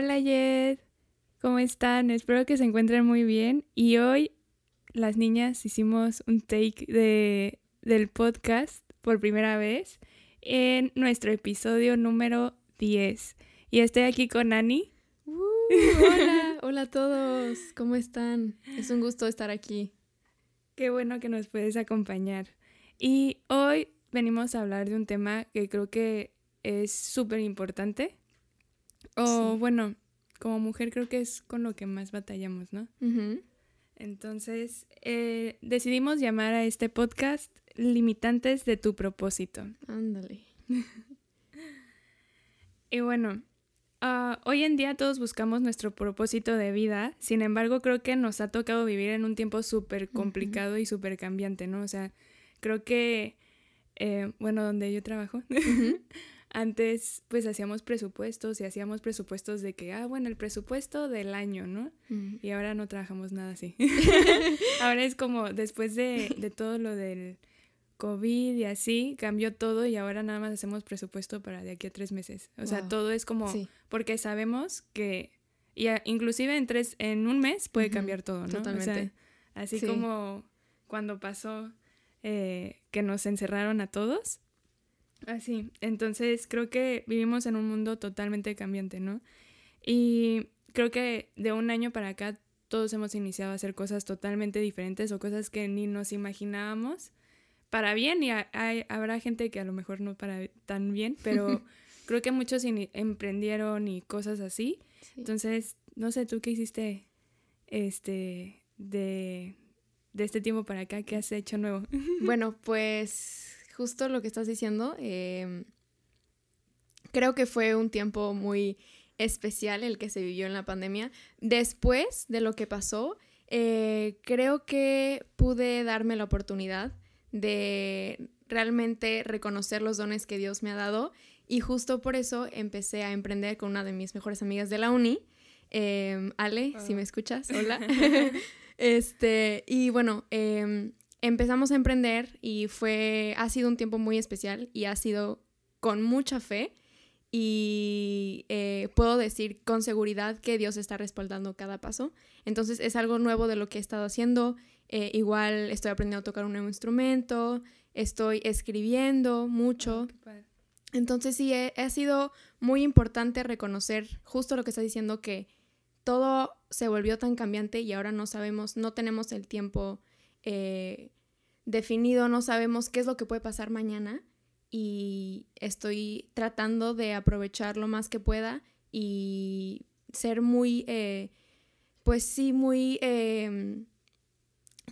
Hola Jed, ¿cómo están? Espero que se encuentren muy bien. Y hoy las niñas hicimos un take de, del podcast por primera vez en nuestro episodio número 10. Y estoy aquí con Ani. Uh, hola, hola a todos, ¿cómo están? Es un gusto estar aquí. Qué bueno que nos puedes acompañar. Y hoy venimos a hablar de un tema que creo que es súper importante. O bueno, como mujer creo que es con lo que más batallamos, ¿no? Entonces, eh, decidimos llamar a este podcast Limitantes de tu propósito. Ándale. y bueno, ah, hoy en día todos buscamos nuestro propósito de vida, sin embargo creo que nos ha tocado vivir en un tiempo súper complicado y súper cambiante, ¿no? O sea, creo que, eh, bueno, donde yo trabajo, antes pues hacíamos presupuestos y hacíamos presupuestos de que, ah, bueno, el presupuesto del año, ¿no? Y ahora no trabajamos nada así. ahora es como después de, de, todo lo del COVID y así, cambió todo y ahora nada más hacemos presupuesto para de aquí a tres meses. O sea, todo es como, porque sabemos que, y inclusive en tres, en un mes puede cambiar todo, ¿no? Totalmente. así como cuando pasó eh, que nos encerraron a todos Así, entonces creo que vivimos en un mundo totalmente cambiante, ¿no? Y creo que de un año para acá todos hemos iniciado a hacer cosas totalmente diferentes o cosas que ni nos imaginábamos para bien y hay, habrá gente que a lo mejor no para tan bien, pero creo que muchos emprendieron y cosas así. Entonces, no sé, tú qué hiciste este de, de este tiempo para acá, ¿qué has hecho nuevo? bueno, pues justo lo que estás diciendo, em, creo que fue un tiempo muy especial el que se vivió en la pandemia. Después de lo que pasó, eh, creo que pude darme la oportunidad de realmente reconocer los dones que Dios me ha dado y justo por eso empecé a emprender con una de mis mejores amigas de la uni, em, Ale, si me escuchas, hola. este, y bueno, eh, empezamos a emprender y fue, ha sido un tiempo muy especial y ha sido con mucha fe y eh, puedo decir con seguridad que Dios está respaldando cada paso. Entonces es algo nuevo de lo que he estado haciendo. Eh, igual estoy aprendiendo a tocar un nuevo instrumento, estoy escribiendo mucho. Entonces sí, ha sido muy importante reconocer justo lo que está diciendo que todo se volvió tan cambiante y ahora no sabemos, no tenemos el tiempo eh, definido, no sabemos qué es lo que puede pasar mañana y estoy tratando de aprovechar lo más que pueda y ser muy, eh, pues sí, muy eh,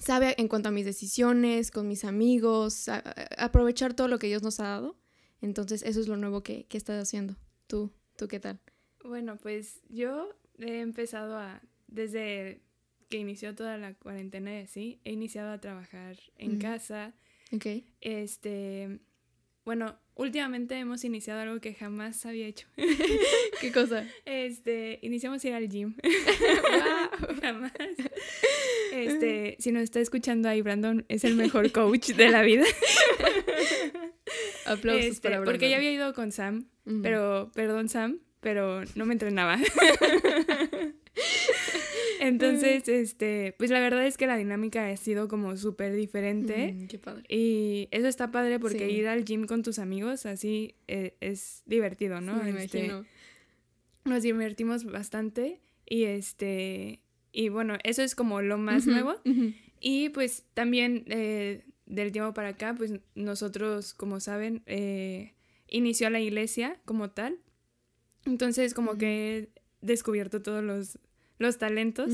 sabe en cuanto a mis decisiones, con mis amigos, aprovechar todo lo que Dios nos ha dado. Entonces eso es lo nuevo que, que estás haciendo. ¿Tú, ¿Tú qué tal? Bueno, pues yo he empezado a, desde que inició toda la cuarentena y así, he iniciado a trabajar en casa. Ok. Este, bueno, últimamente hemos iniciado algo que jamás había hecho. ¿Qué cosa? Este, iniciamos a ir al gym. jamás. Este, si nos está escuchando ahí, Brandon es el mejor coach de la vida. Aplausos este, para Brandon. Porque ya había ido con Sam, pero, perdón Sam, pero no me entrenaba. Entonces, este, pues la verdad es que la dinámica ha sido como súper diferente. Mm, qué padre. Y eso está padre porque ir al gym con tus amigos así eh, es divertido, ¿no? me este, imagino. Nos divertimos bastante y este, y bueno, eso es como lo más nuevo. Y pues también eh, del tiempo para acá, pues nosotros, como saben, eh, inició la iglesia como tal. Entonces, como que he descubierto todos los los talentos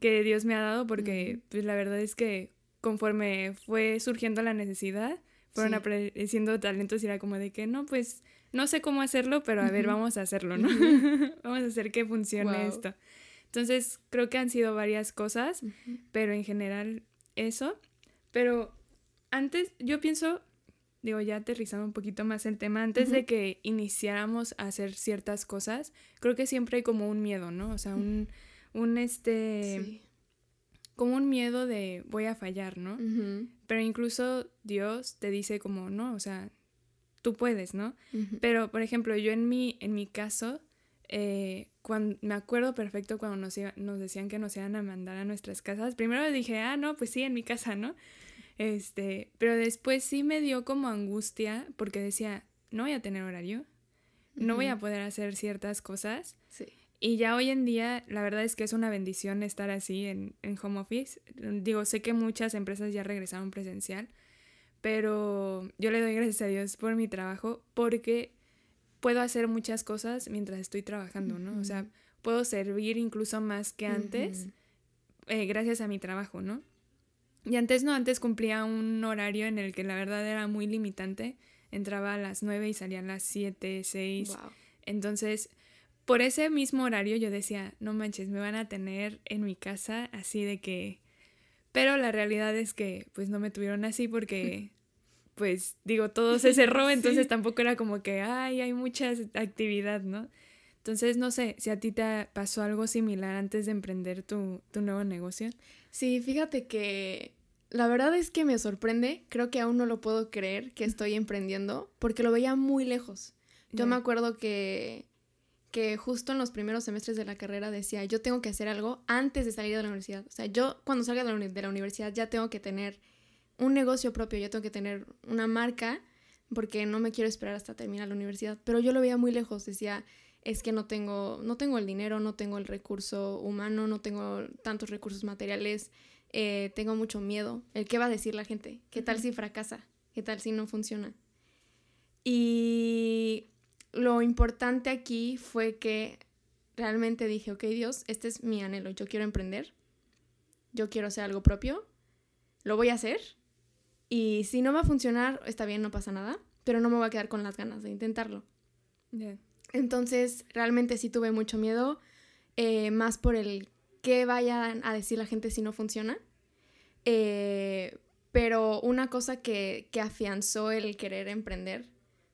que Dios me ha dado porque pues la verdad es que conforme fue surgiendo la necesidad, fueron apareciendo talentos y era como de que no, pues no sé cómo hacerlo, pero a ver, vamos a hacerlo, ¿no? vamos a hacer que funcione esto. Entonces, creo que han sido varias cosas, pero en general eso. Pero antes, yo pienso, digo, ya aterrizando un poquito más el tema, antes de que iniciáramos a hacer ciertas cosas, creo que siempre hay como un miedo, ¿no? O sea, un un este como un miedo de voy a fallar, ¿no? Pero incluso Dios te dice como, no, o sea, tú puedes, ¿no? Pero, por ejemplo, yo en mi, en mi caso, eh, cuando, me acuerdo perfecto cuando nos, nos decían que nos iban a mandar a nuestras casas. Primero dije, ah, no, pues sí, en mi casa, ¿no? Este, pero después sí me dio como angustia porque decía, no voy a tener horario, no voy a poder hacer ciertas cosas. Sí. Y ya hoy en día, la verdad es que es una bendición estar así en, en home office. Digo, sé que muchas empresas ya regresaron presencial, pero yo le doy gracias a Dios por mi trabajo porque puedo hacer muchas cosas mientras estoy trabajando, ¿no? O sea, puedo servir incluso más que antes eh, gracias a mi trabajo, ¿no? Y antes no, antes cumplía un horario en el que la verdad era muy limitante. Entraba a las 9 y salía a las 7, 6. Entonces, por ese mismo horario yo decía, no manches, me van a tener en mi casa así de que... Pero la realidad es que pues no me tuvieron así porque pues digo, todo se cerró, entonces tampoco era como que, ay, hay mucha actividad, ¿no? Entonces, no sé, si a ti te pasó algo similar antes de emprender tu, nuevo negocio. Sí, fíjate que la verdad es que me sorprende, creo que aún no lo puedo creer que estoy emprendiendo, porque lo veía muy lejos. Yo me acuerdo que, que justo en los primeros semestres de la carrera decía, yo tengo que hacer algo antes de salir de la universidad. O sea, yo cuando salga de la, de la universidad ya tengo que tener un negocio propio, yo tengo que tener una marca porque no me quiero esperar hasta terminar la universidad. Pero yo lo veía muy lejos, decía, es que no tengo, no tengo el dinero, no tengo el recurso humano, no tengo tantos recursos materiales, eh, tengo mucho miedo. ¿El qué va a decir la gente? ¿Qué tal si fracasa? ¿Qué tal si no funciona? Y lo importante aquí fue que realmente dije, ok Dios, este es mi anhelo, yo quiero emprender, yo quiero hacer algo propio, lo voy a hacer y si no va a funcionar, está bien, no pasa nada, pero no me voy a quedar con las ganas de intentarlo. Entonces, realmente sí tuve mucho miedo, eh, más por el qué vayan a decir la gente si no funciona. Eh, pero una cosa que, que, afianzó el querer emprender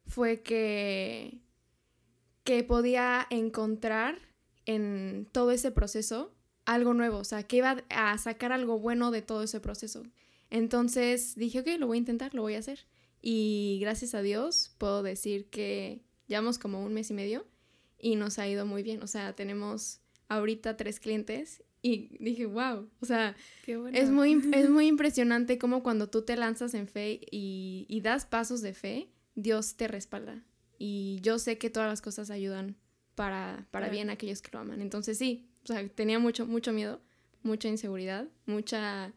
fue que, que podía encontrar en todo ese proceso algo nuevo, o sea, que iba a sacar algo bueno de todo ese proceso. Entonces dije, ok, lo voy a intentar, lo voy a hacer. Y gracias a Dios puedo decir que llevamos como un mes y medio y nos ha ido muy bien. O sea, tenemos ahorita tres clientes y dije, wow, o sea, es, muy, es muy impresionante como cuando tú te lanzas en fe y, y das pasos de fe, Dios te respalda. Y yo sé que todas las cosas ayudan para, para bien a aquellos que lo aman. Entonces sí, o sea, tenía mucho, mucho miedo, mucha inseguridad, mucha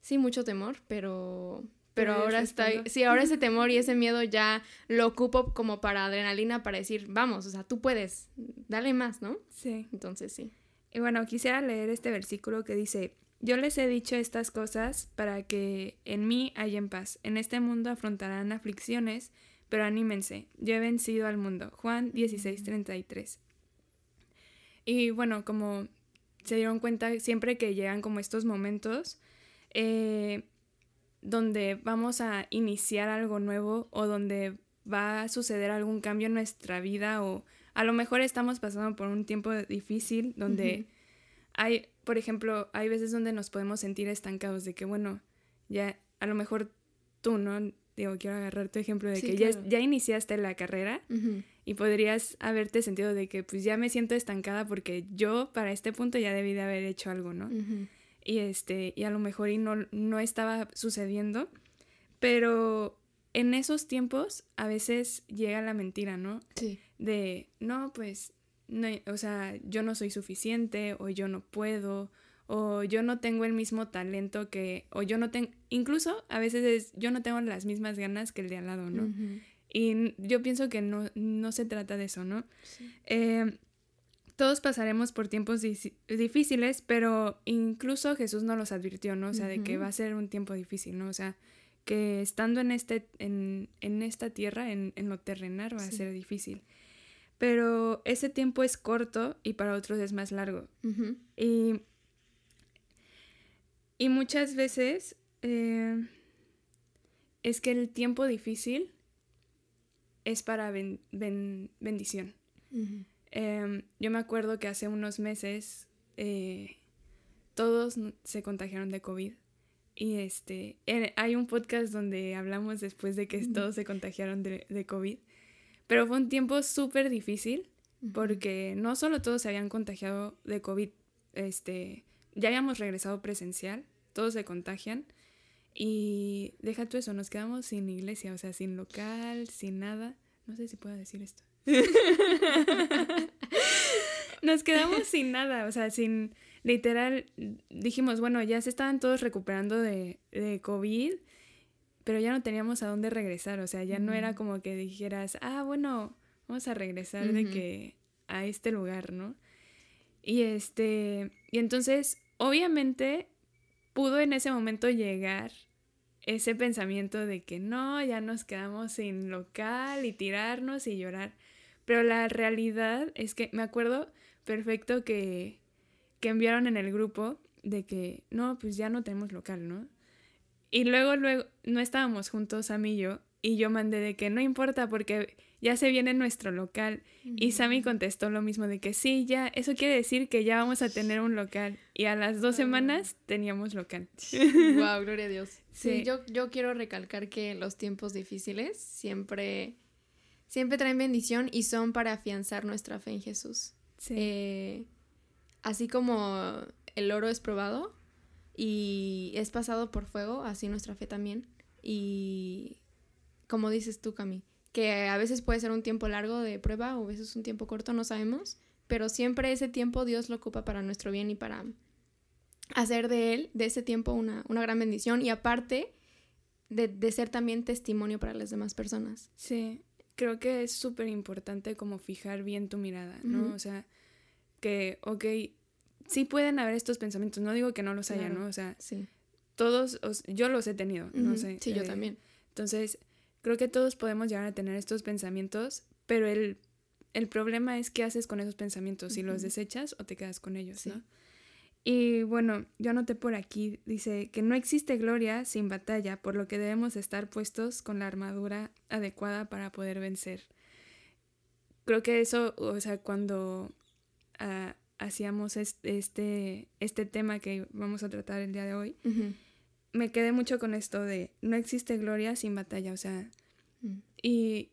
sí, mucho temor, pero, pero, ahora está, sí, ahora ese temor y ese miedo ya lo ocupo como para adrenalina, para decir, vamos, o sea, tú puedes, dale más, ¿no? Sí. Entonces sí. Y bueno, quisiera leer este versículo que dice, yo les he dicho estas cosas para que en mí en paz. En este mundo afrontarán aflicciones, pero anímense, yo he vencido al mundo. Juan 16:33. Y bueno, como se dieron cuenta, siempre que llegan como estos momentos, eh, donde vamos a iniciar algo nuevo o donde va a suceder algún cambio en nuestra vida o a lo mejor estamos pasando por un tiempo difícil donde hay, por ejemplo, hay veces donde nos podemos sentir estancados de que, bueno, ya a lo mejor tú, ¿no? Digo, quiero agarrar tu ejemplo de que ya, ya, iniciaste la carrera y podrías haberte sentido de que pues ya me siento estancada porque yo para este punto ya debí de haber hecho algo, ¿no? y este y a lo mejor y no, no estaba sucediendo pero en esos tiempos a veces llega la mentira no sí. De no pues no o sea yo no soy suficiente o yo no puedo o yo no tengo el mismo talento que o yo no tengo incluso a veces es, yo no tengo las mismas ganas que el de al lado no y yo pienso que no, no se trata de eso no sí. eh, todos pasaremos por tiempos difíciles, pero incluso Jesús nos los advirtió, ¿no? O sea, de que va a ser un tiempo difícil, ¿no? O sea, que estando en, este, en, esta tierra, en, lo terrenal, va a ser difícil. Pero ese tiempo es corto y para otros es más largo. y, y, muchas veces eh, es que el tiempo difícil es para bendición. Em, yo me acuerdo que hace unos meses eh, todos se contagiaron de COVID. Y este, hay un podcast donde hablamos después de que todos se contagiaron de, de COVID. Pero fue un tiempo súper difícil, porque no solo todos se habían contagiado de COVID, este, ya habíamos regresado presencial, todos se contagian y deja tú eso, nos quedamos sin iglesia, o sea, sin local, sin nada. No sé si puedo decir esto. nos quedamos sin nada, o sea, sin literal, dijimos, bueno, ya se estaban todos recuperando de, de COVID, pero ya no teníamos a dónde regresar, o sea, ya no era como que dijeras, ah, bueno, vamos a regresar de que a este lugar, ¿no? Y este, y entonces, obviamente, pudo en ese momento llegar ese pensamiento de que no, ya nos quedamos sin local y tirarnos y llorar. Pero la realidad es que me acuerdo perfecto que, que enviaron en el grupo de que no, pues ya no tenemos local, ¿no? Y luego, luego, no estábamos juntos, a y yo, y yo mandé de que no importa porque ya se viene nuestro local. Y Sammy contestó lo mismo de que sí, ya, eso quiere decir que ya vamos a tener un local. Y a las dos semanas teníamos local. Wow, gloria a Dios. Sí, yo, yo quiero recalcar que los tiempos difíciles siempre, siempre traen bendición y son para afianzar nuestra fe en Jesús. Sí. Eh, así como el oro es probado y es pasado por fuego, así nuestra fe también. Y como dices tú, Cami, que a veces puede ser un tiempo largo de prueba o a veces un tiempo corto, no sabemos, pero siempre ese tiempo Dios lo ocupa para nuestro bien y para hacer de él, de ese tiempo, una, gran bendición y aparte de, ser también testimonio para las demás personas. Sí, creo que es súper importante como fijar bien tu mirada, ¿no? O sea, que, ok, sí pueden haber estos pensamientos, no digo que no los haya, ¿no? O sea, sí. todos, yo los he tenido, no sé. Sí, yo eh, también. Entonces, Creo que todos podemos llegar a tener estos pensamientos, pero el, problema es qué haces con esos pensamientos, si los desechas o te quedas con ellos, ¿no? Y bueno, yo anoté por aquí, dice que no existe gloria sin batalla, por lo que debemos estar puestos con la armadura adecuada para poder vencer. Creo que eso, o sea, cuando ah, hacíamos este, este tema que vamos a tratar el día de hoy, me quedé mucho con esto de no existe gloria sin batalla, o sea, mm. y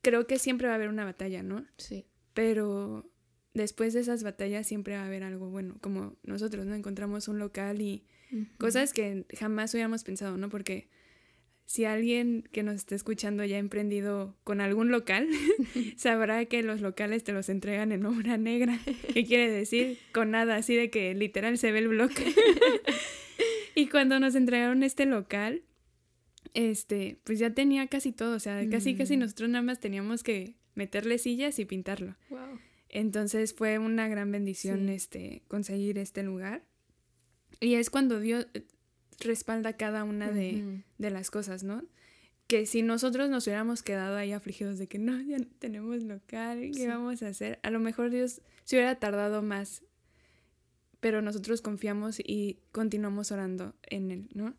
creo que siempre va a haber una batalla, ¿no? Sí. Pero después de esas batallas siempre va a haber algo bueno, como nosotros, ¿no? Encontramos un local y cosas que jamás hubiéramos pensado, ¿no? Porque si alguien que nos está escuchando ya ha emprendido con algún local, sabrá que los locales te los entregan en obra negra. ¿Qué quiere decir? Con nada, así de que literal se ve el bloque. Y cuando nos entregaron este local, este, pues ya tenía casi todo, o sea, casi casi mm. nosotros nada más teníamos que meterle sillas y pintarlo. Wow. Entonces fue una gran bendición este conseguir este lugar. Y es cuando Dios eh, respalda cada una de, de, las cosas, ¿no? Que si nosotros nos hubiéramos quedado ahí afligidos de que no, ya no tenemos local, ¿qué vamos a hacer? A lo mejor Dios se hubiera tardado más pero nosotros confiamos y continuamos orando en Él, ¿no?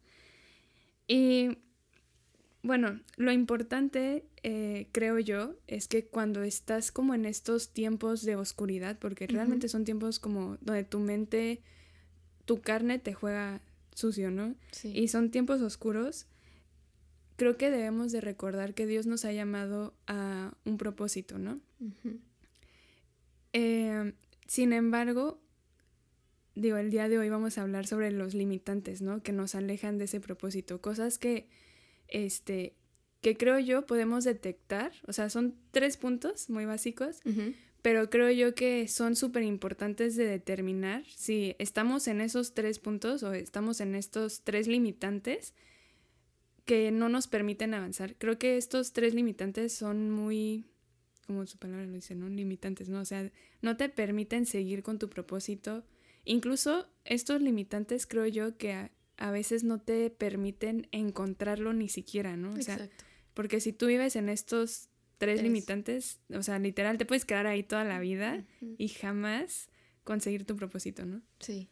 Y bueno, lo importante, eh, creo yo, es que cuando estás como en estos tiempos de oscuridad, porque realmente son tiempos como donde tu mente, tu carne te juega sucio, ¿no? Sí. Y son tiempos oscuros, creo que debemos de recordar que Dios nos ha llamado a un propósito, ¿no? Eh, sin embargo, digo, el día de hoy vamos a hablar sobre los limitantes, ¿no? Que nos alejan de ese propósito, cosas que, este, que creo yo podemos detectar, o sea, son tres puntos muy básicos, pero creo yo que son súper importantes de determinar si estamos en esos tres puntos o estamos en estos tres limitantes que no nos permiten avanzar. Creo que estos tres limitantes son muy, como su palabra lo dice, ¿no? Limitantes, ¿no? O sea, no te permiten seguir con tu propósito Incluso estos limitantes creo yo que a, veces no te permiten encontrarlo ni siquiera, ¿no? O sea, porque si tú vives en estos tres limitantes, o sea, literal te puedes quedar ahí toda la vida y jamás conseguir tu propósito, ¿no? Sí.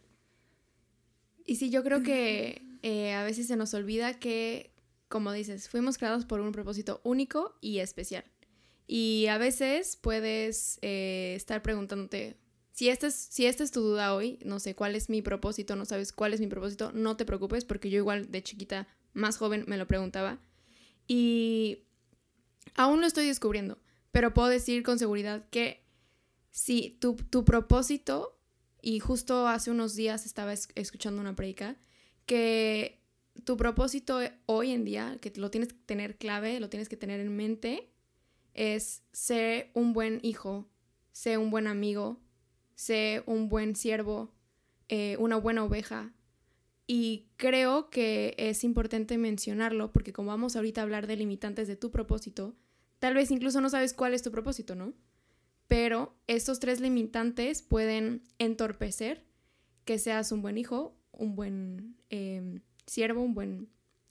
Y sí, yo creo que eh, a veces se nos olvida que, como dices, fuimos creados por un propósito único y especial. Y a veces puedes eh, estar preguntándote, si esta, es, si es tu duda hoy, no sé cuál es mi propósito, no sabes cuál es mi propósito, no te preocupes porque yo igual de chiquita, más joven, me lo preguntaba. Y aún lo estoy descubriendo, pero puedo decir con seguridad que si tu, tu propósito, y justo hace unos días estaba escuchando una predica, que tu propósito hoy en día, que lo tienes que tener clave, lo tienes que tener en mente, es ser un buen hijo, ser un buen amigo, ser un buen siervo, eh, una buena oveja. Y creo que es importante mencionarlo porque como vamos ahorita a hablar de limitantes de tu propósito, tal vez incluso no sabes cuál es tu propósito, ¿no? Pero estos tres limitantes pueden entorpecer que seas un buen hijo, un buen siervo, un buen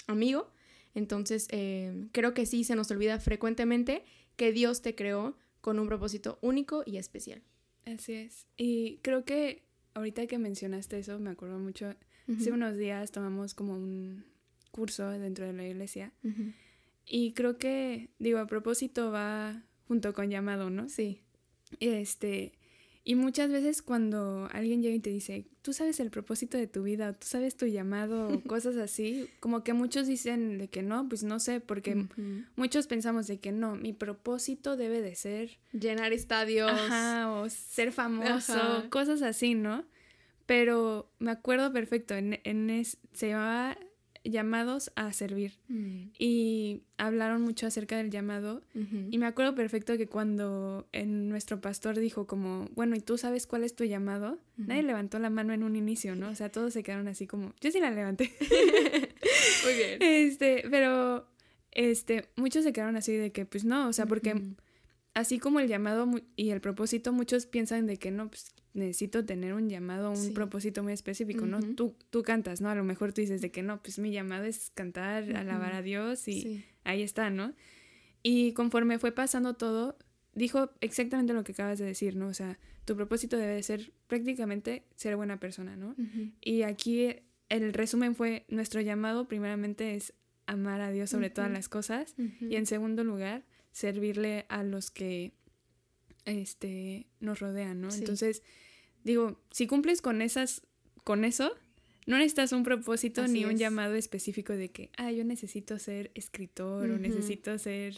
amigo. Entonces, em, creo que sí se nos olvida frecuentemente que Dios te creó con un propósito único y especial. Así es. Y creo que ahorita que mencionaste eso, me acuerdo mucho, hace unos días tomamos como un curso dentro de la iglesia. Y creo que, digo, a propósito va junto con llamado, ¿no? Sí. Este, y muchas veces cuando alguien llega y te dice, tú sabes el propósito de tu vida, tú sabes tu llamado, o cosas así, como que muchos dicen de que no, pues no sé, porque muchos pensamos de que no, mi propósito debe de ser llenar estadios, ajá, o ser famoso, cosas así, ¿no? Pero me acuerdo perfecto, en, en se llamaba llamados a servir. Mm. Y hablaron mucho acerca del llamado. Y me acuerdo perfecto que cuando en nuestro pastor dijo como, bueno, ¿y tú sabes cuál es tu llamado? Nadie levantó la mano en un inicio, ¿no? O sea, todos se quedaron así como, yo sí la levanté. Muy bien. Este, pero, este, muchos se quedaron así de que, pues no, o sea, porque así como el llamado y el propósito, muchos piensan de que no, pues necesito tener un llamado, un propósito muy específico, ¿no? Tú, tú cantas, ¿no? A lo mejor tú dices de que no, pues mi llamado es cantar, alabar a Dios y ahí está, ¿no? Y conforme fue pasando todo, dijo exactamente lo que acabas de decir, ¿no? O sea, tu propósito debe ser prácticamente ser buena persona, ¿no? Y aquí el resumen fue, nuestro llamado primeramente es amar a Dios sobre todas las cosas y en segundo lugar, servirle a los que este, nos rodean, ¿no? Entonces, digo, si cumples con esas, con eso, no necesitas un propósito ni un llamado específico de que, ah, yo necesito ser escritor o necesito ser...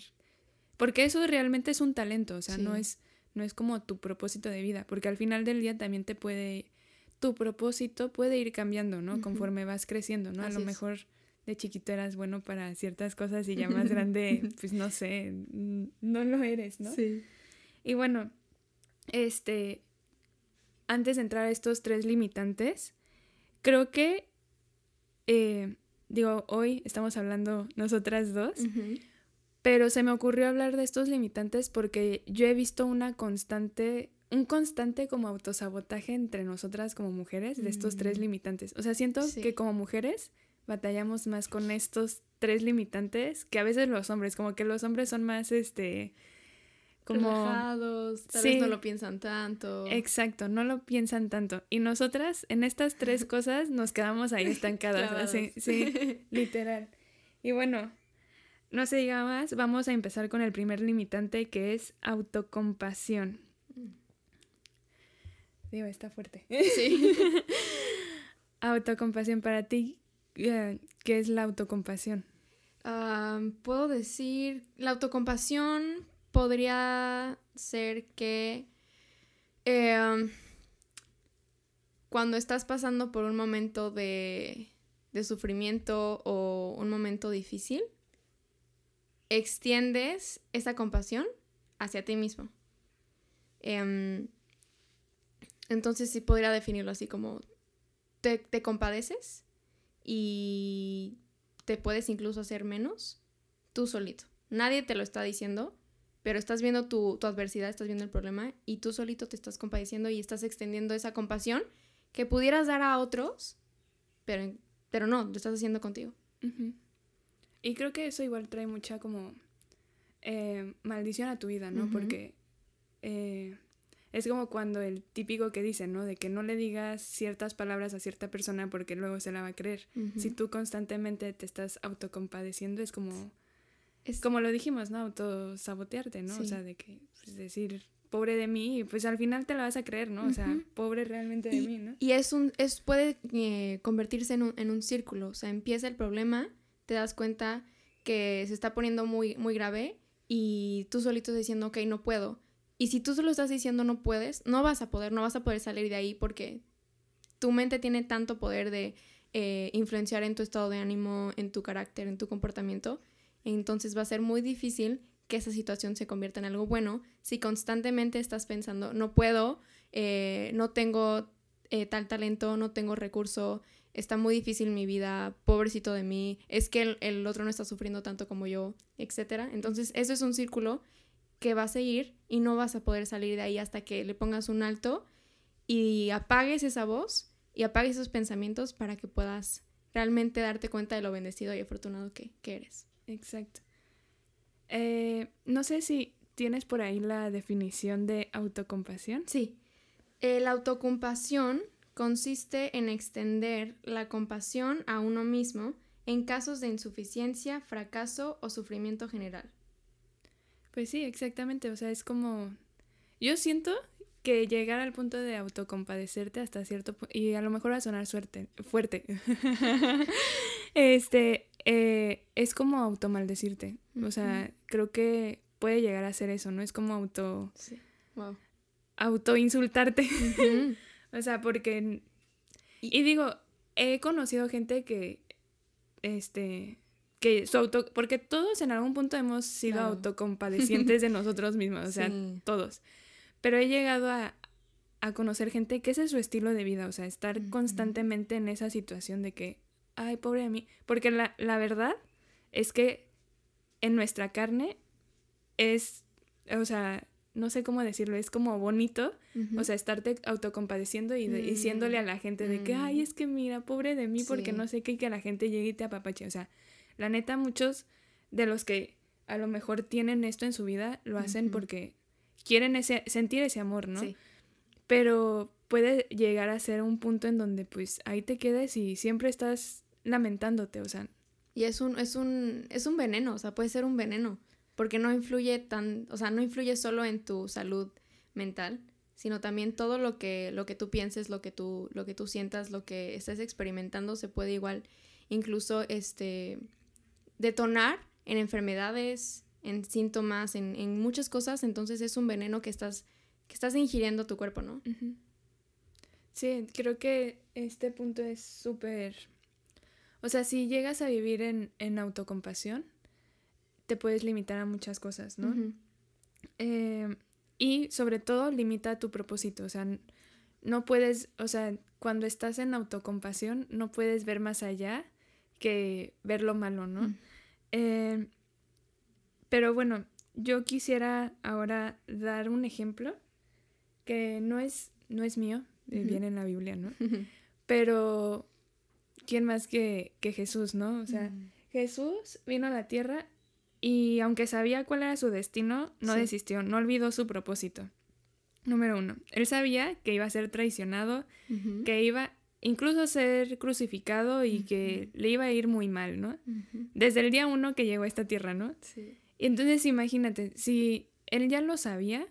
Porque eso realmente es un talento, o sea, no, es, no es como tu propósito de vida, porque al final del día también te puede... Tu propósito puede ir cambiando, ¿no? Conforme vas creciendo, ¿no? a lo mejor de chiquito eras bueno para ciertas cosas y ya más grande, pues no sé, no lo eres, ¿no? Sí. Y bueno, este, antes de entrar a estos tres limitantes, creo que, eh, digo, hoy estamos hablando nosotras dos, pero se me ocurrió hablar de estos limitantes porque yo he visto una constante, un constante como autosabotaje entre nosotras como mujeres de estos tres mm. limitantes. O sea, siento que como mujeres batallamos más con estos tres limitantes que a veces los hombres, como que los hombres son más, este, como... Relajados, tal vez no lo piensan tanto. Exacto, no lo piensan tanto. Y nosotras en estas tres cosas nos quedamos ahí estancadas, así, sí, literal. Y bueno, no se diga más, vamos a empezar con el primer limitante que es autocompasión. Digo, está fuerte. Sí. autocompasión para ti, ¿Qué es la autocompasión? puedo decir, la autocompasión podría ser que em, cuando estás pasando por un momento de, de sufrimiento o un momento difícil, extiendes esa compasión hacia ti mismo. Em, entonces sí podría definirlo así como te, te compadeces y te puedes incluso hacer menos tú solito. Nadie te lo está diciendo, pero estás viendo tu, adversidad, estás viendo el problema y tú solito te estás compadeciendo y estás extendiendo esa compasión que pudieras dar a otros, pero, pero no, lo estás haciendo contigo. Y creo que eso igual trae mucha como eh, maldición a tu vida, ¿no? Porque eh, es como cuando el típico que dicen, ¿no? De que no le digas ciertas palabras a cierta persona porque luego se la va a creer. Si tú constantemente te estás autocompadeciendo, es como... Es como lo dijimos, ¿no? Autosabotearte, ¿no? O sea, de que, pues, decir, pobre de mí, pues al final te la vas a creer, ¿no? O sea, pobre realmente de mí, ¿no? Y es un, es, puede eh, convertirse en un, en un círculo, o sea, empieza el problema, te das cuenta que se está poniendo muy, muy grave y tú solito diciendo, ok, no puedo. Y si tú solo estás diciendo no puedes, no vas a poder, no vas a poder salir de ahí porque tu mente tiene tanto poder de eh, influenciar en tu estado de ánimo, en tu carácter, en tu comportamiento. Entonces va a ser muy difícil que esa situación se convierta en algo bueno si constantemente estás pensando, no puedo, eh, no tengo eh, tal talento, no tengo recurso, está muy difícil mi vida, pobrecito de mí, es que el, otro no está sufriendo tanto como yo, etc. Entonces eso es un círculo que va a seguir y no vas a poder salir de ahí hasta que le pongas un alto y apagues esa voz y apagues esos pensamientos para que puedas realmente darte cuenta de lo bendecido y afortunado que, que eres. Exacto. Eh, no sé si tienes por ahí la definición de autocompasión. Sí. La autocompasión consiste en extender la compasión a uno mismo en casos de insuficiencia, fracaso o sufrimiento general. Pues sí, exactamente. O sea, es como. Yo siento que llegar al punto de autocompadecerte hasta cierto punto. Y a lo mejor va a sonar suerte, fuerte. este. Eh, es como automaldecirte. O sea, creo que puede llegar a ser eso, ¿no? Es como auto. Sí. Wow. Autoinsultarte. o sea, porque. Y digo, he conocido gente que. Este. Que su auto. Porque todos en algún punto hemos sido autocompadecientes de nosotros mismos. O sea, todos. Pero he llegado a, a conocer gente que ese es su estilo de vida. O sea, estar constantemente en esa situación de que. Ay, pobre de mí. Porque la, la verdad es que en nuestra carne es, o sea, no sé cómo decirlo, es como bonito, o sea, estarte autocompadeciendo y diciéndole a la gente de que, ay, mm. es que mira, pobre de mí, porque no sé qué, que la gente llegue y te apapache. O sea, la neta, muchos de los que a lo mejor tienen esto en su vida lo hacen porque quieren ese, sentir ese amor, ¿no? Sí. Pero puede llegar a ser un punto en donde pues ahí te quedes y siempre estás lamentándote, o sea. Y es un, es un, es un veneno, o sea, puede ser un veneno porque no influye tan, o sea, no influye solo en tu salud mental, sino también todo lo que, lo que tú pienses, lo que tú, lo que tú sientas, lo que estés experimentando se puede igual incluso este, detonar en enfermedades, en síntomas, en, en muchas cosas, entonces es un veneno que estás, que estás ingiriendo tu cuerpo, ¿no? Sí, creo que este punto es súper... O sea, si llegas a vivir en, en autocompasión, te puedes limitar a muchas cosas, ¿no? Eh, y sobre todo limita tu propósito, o sea, no puedes, o sea, cuando estás en autocompasión no puedes ver más allá que ver lo malo, ¿no? Eh, pero bueno, yo quisiera ahora dar un ejemplo que no es, no es mío, eh, viene en la Biblia, ¿no? Pero, ¿quién más que, que Jesús, no? O sea, Jesús vino a la tierra y aunque sabía cuál era su destino, no desistió, no olvidó su propósito. Número uno, él sabía que iba a ser traicionado, que iba incluso ser crucificado y que le iba a ir muy mal, ¿no? Desde el día uno que llegó a esta tierra, ¿no? Sí. Y entonces imagínate, si él ya lo sabía,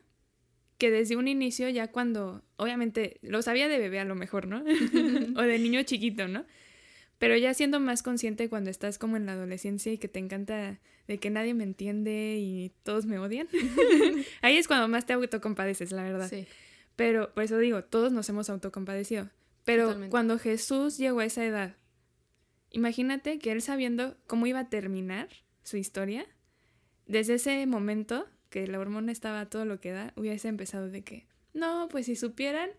que desde un inicio ya cuando, obviamente, lo sabía de bebé a lo mejor, ¿no? o de niño chiquito, ¿no? Pero ya siendo más consciente cuando estás como en la adolescencia y que te encanta de que nadie me entiende y todos me odian, ahí es cuando más te autocompadeces, la verdad. Sí. Pero por eso digo, todos nos hemos autocompadecido. Pero cuando Jesús llegó a esa edad, imagínate que él sabiendo cómo iba a terminar su historia, desde ese momento que la hormona estaba todo lo que da, hubiese empezado de que, no, pues si supieran,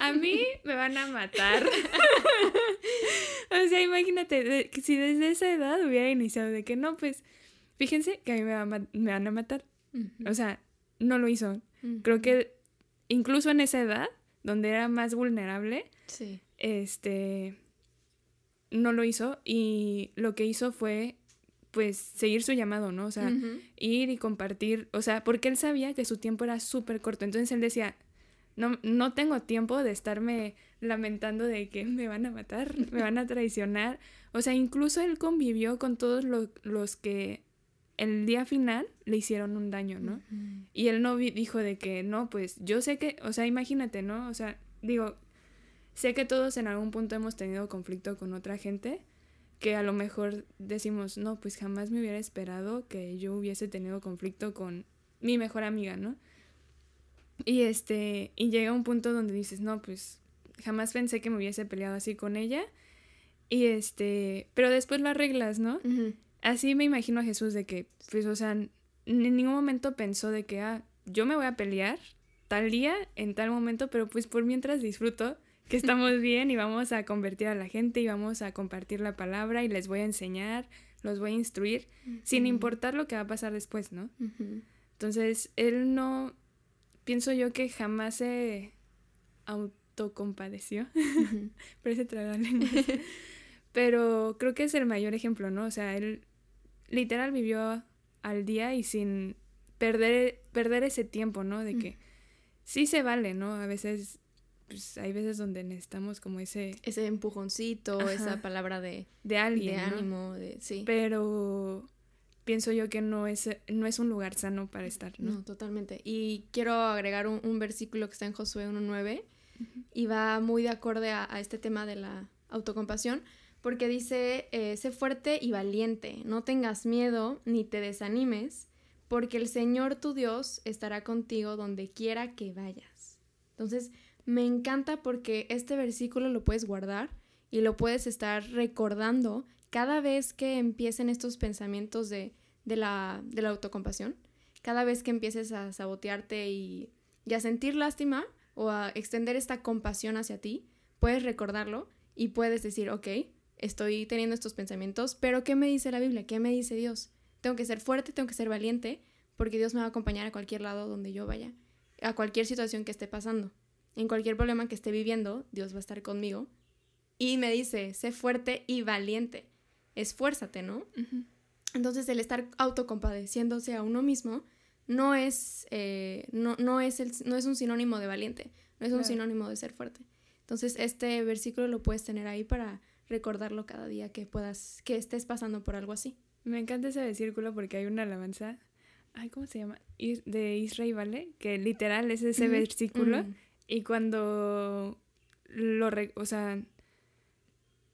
a mí me van a matar. o sea, imagínate, si desde esa edad hubiera iniciado de que no, pues fíjense que a mí me, van a matar. O sea, no lo hizo. Creo que incluso en esa edad, donde era más vulnerable, este, no lo hizo y lo que hizo fue pues seguir su llamado, ¿no? O sea, ir y compartir, o sea, porque él sabía que su tiempo era súper corto, entonces él decía, no, no tengo tiempo de estarme lamentando de que me van a matar, me van a traicionar. O sea, incluso él convivió con todos los que el día final le hicieron un daño, ¿no? Y él no dijo de que, no, pues yo sé que, o sea, imagínate, ¿no? O sea, digo, sé que todos en algún punto hemos tenido conflicto con otra gente, que a lo mejor decimos, no, pues jamás me hubiera esperado que yo hubiese tenido conflicto con mi mejor amiga, ¿no? Y este, y llega un punto donde dices, no, pues jamás pensé que me hubiese peleado así con ella. Y este, pero después lo arreglas, ¿no? Así me imagino a Jesús de que, pues, o sea, en ningún momento pensó de que, ah, yo me voy a pelear tal día, en tal momento, pero pues por mientras disfruto que estamos bien y vamos a convertir a la gente y vamos a compartir la palabra y les voy a enseñar, los voy a instruir, sin importar lo que va a pasar después, ¿no? Entonces, él no, pienso yo que jamás se autocompadeció, parece tragarle. pero creo que es el mayor ejemplo, ¿no? O sea, él literal vivió al día y sin perder, perder ese tiempo, ¿no? De que sí se vale, ¿no? A veces pues hay veces donde necesitamos como ese... Ese empujoncito, esa palabra de... De alguien, De ánimo, de... Sí. Pero pienso yo que no es, no es un lugar sano para estar, ¿no? No, totalmente. Y quiero agregar un, versículo que está en Josué 1.9 y va muy de acorde a, este tema de la autocompasión, porque dice, eh, sé fuerte y valiente, no tengas miedo ni te desanimes, porque el Señor tu Dios estará contigo donde quiera que vayas. Entonces, me encanta porque este versículo lo puedes guardar y lo puedes estar recordando cada vez que empiecen estos pensamientos de, la, de la autocompasión, cada vez que empieces a sabotearte y, y a sentir lástima o a extender esta compasión hacia ti, puedes recordarlo y puedes decir, ok, estoy teniendo estos pensamientos, pero ¿qué me dice la Biblia? ¿Qué me dice Dios? Tengo que ser fuerte, tengo que ser valiente, porque Dios me va a acompañar a cualquier lado donde yo vaya, a cualquier situación que esté pasando en cualquier problema que esté viviendo, Dios va a estar conmigo. Y me dice, sé fuerte y valiente. Esfuérzate, ¿no? Entonces el estar autocompadeciéndose a uno mismo no es, eh, no, no, es el, no es un sinónimo de valiente, no es un sinónimo de ser fuerte. Entonces este versículo lo puedes tener ahí para recordarlo cada día que puedas, que estés pasando por algo así. Me encanta ese versículo porque hay una alabanza, ay, ¿cómo se llama? De Israel, ¿vale? Que literal es ese versículo y cuando lo, o sea,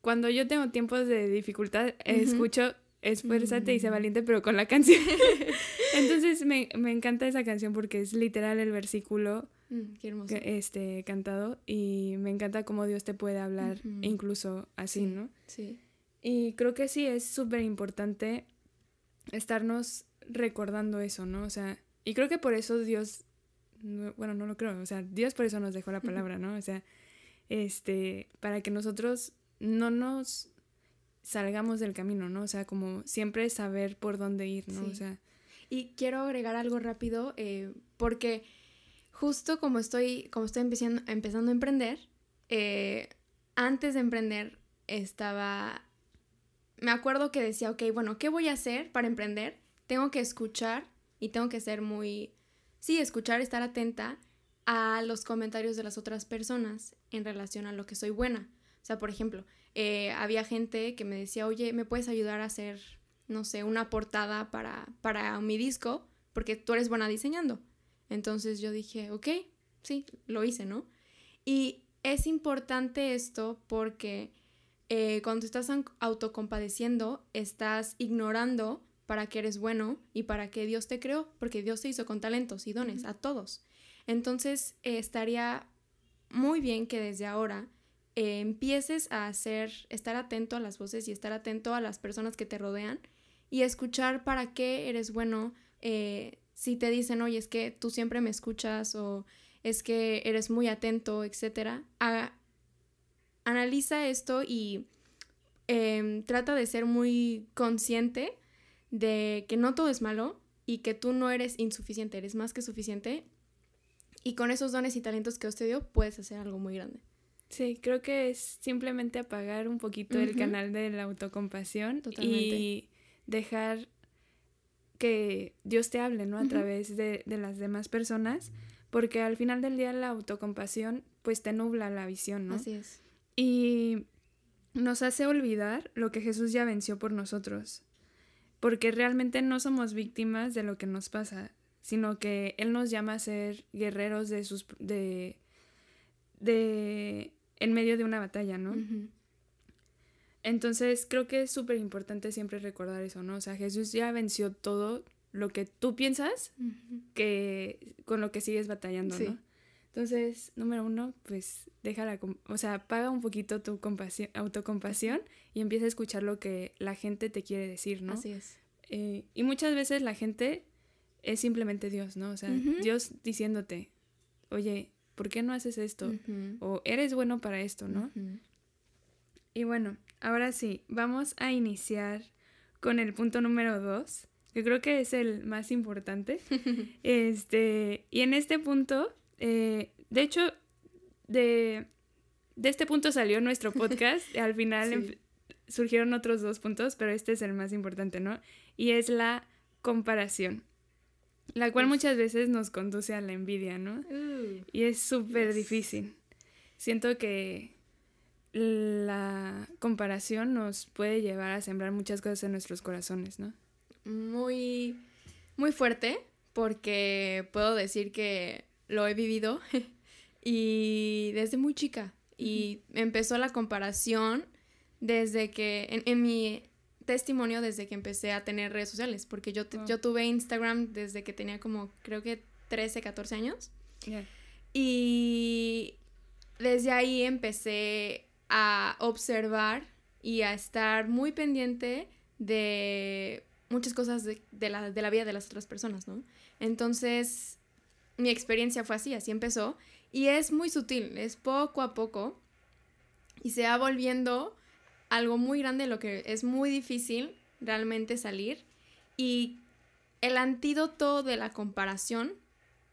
cuando yo tengo tiempos de dificultad, escucho Esfuérzate y sé mm. valiente, pero con la canción. Entonces me, encanta esa canción porque es literal el versículo mm, este, cantado y me encanta cómo Dios te puede hablar incluso así, ¿no? Sí. Y creo que sí es súper importante estarnos recordando eso, ¿no? O sea, y creo que por eso Dios bueno, no lo creo, o sea, Dios por eso nos dejó la palabra, ¿no? O sea, este, para que nosotros no nos salgamos del camino, ¿no? O sea, como siempre saber por dónde ir, ¿no? O sea. Y quiero agregar algo rápido, eh, porque justo como estoy, como estoy empezando, empezando a emprender, eh, antes de emprender estaba, me acuerdo que decía, ok, bueno, ¿qué voy a hacer para emprender? Tengo que escuchar y tengo que ser muy sí, escuchar, estar atenta a los comentarios de las otras personas en relación a lo que soy buena. O sea, por ejemplo, eh, había gente que me decía, oye, ¿me puedes ayudar a hacer, no sé, una portada para, para mi disco? Porque tú eres buena diseñando. Entonces yo dije, ok, sí, lo hice, ¿no? Y es importante esto porque eh, cuando estás autocompadeciendo, estás ignorando para que eres bueno y para que Dios te creó, porque Dios te hizo con talentos y dones a todos. Entonces eh, estaría muy bien que desde ahora eh, empieces a hacer, estar atento a las voces y estar atento a las personas que te rodean y escuchar para qué eres bueno. Eh, si te dicen, oye, es que tú siempre me escuchas o es que eres muy atento, etc. analiza esto y em, trata de ser muy consciente de que no todo es malo y que tú no eres insuficiente, eres más que suficiente. Y con esos dones y talentos que Dios te dio, puedes hacer algo muy grande. Sí, creo que es simplemente apagar un poquito el canal de la autocompasión y dejar que Dios te hable, ¿no? A través de, de, las demás personas, porque al final del día la autocompasión pues te nubla la visión, ¿no? Así es. Y nos hace olvidar lo que Jesús ya venció por nosotros porque realmente no somos víctimas de lo que nos pasa, sino que Él nos llama a ser guerreros de sus... de... de... en medio de una batalla, ¿no? Entonces creo que es súper importante siempre recordar eso, ¿no? O sea, Jesús ya venció todo lo que tú piensas que con lo que sigues batallando, ¿no? Entonces, número uno, pues déjala, o sea, paga un poquito tu compasión, autocompasión y empieza a escuchar lo que la gente te quiere decir, ¿no? Así es. Eh, y muchas veces la gente es simplemente Dios, ¿no? O sea, Dios diciéndote, oye, ¿por qué no haces esto? O eres bueno para esto, ¿no? Y bueno, ahora sí, vamos a iniciar con el punto número dos, que creo que es el más importante. este, y en este punto eh, de hecho, de, este punto salió nuestro podcast. Al final surgieron otros dos puntos, pero este es el más importante, ¿no? Y es la comparación, la cual muchas veces nos conduce a la envidia, ¿no? Uh, y es súper difícil. Siento que la comparación nos puede llevar a sembrar muchas cosas en nuestros corazones, ¿no? Muy, muy fuerte, porque puedo decir que lo he vivido y desde muy chica. Y empezó la comparación desde que, en, mi testimonio, desde que empecé a tener redes sociales, porque yo, yo tuve Instagram desde que tenía como, creo que 13, 14 años. Y desde ahí empecé a observar y a estar muy pendiente de muchas cosas de, la, de la vida de las otras personas, ¿no? Entonces, mi experiencia fue así, así empezó. Y es muy sutil, es poco a poco. Y se va volviendo algo muy grande, lo que es muy difícil realmente salir. Y el antídoto de la comparación,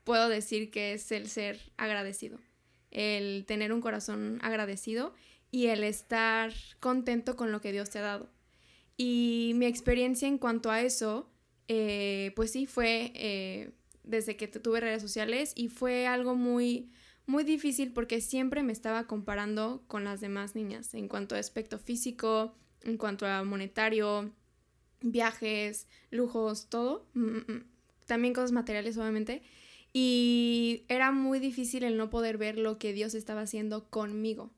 puedo decir que es el ser agradecido. El tener un corazón agradecido y el estar contento con lo que Dios te ha dado. Y mi experiencia en cuanto a eso, eh, pues sí, fue eh, desde que tuve redes sociales y fue algo muy, muy difícil porque siempre me estaba comparando con las demás niñas en cuanto a aspecto físico, en cuanto a monetario, viajes, lujos, todo. También cosas materiales, obviamente. Y era muy difícil el no poder ver lo que Dios estaba haciendo conmigo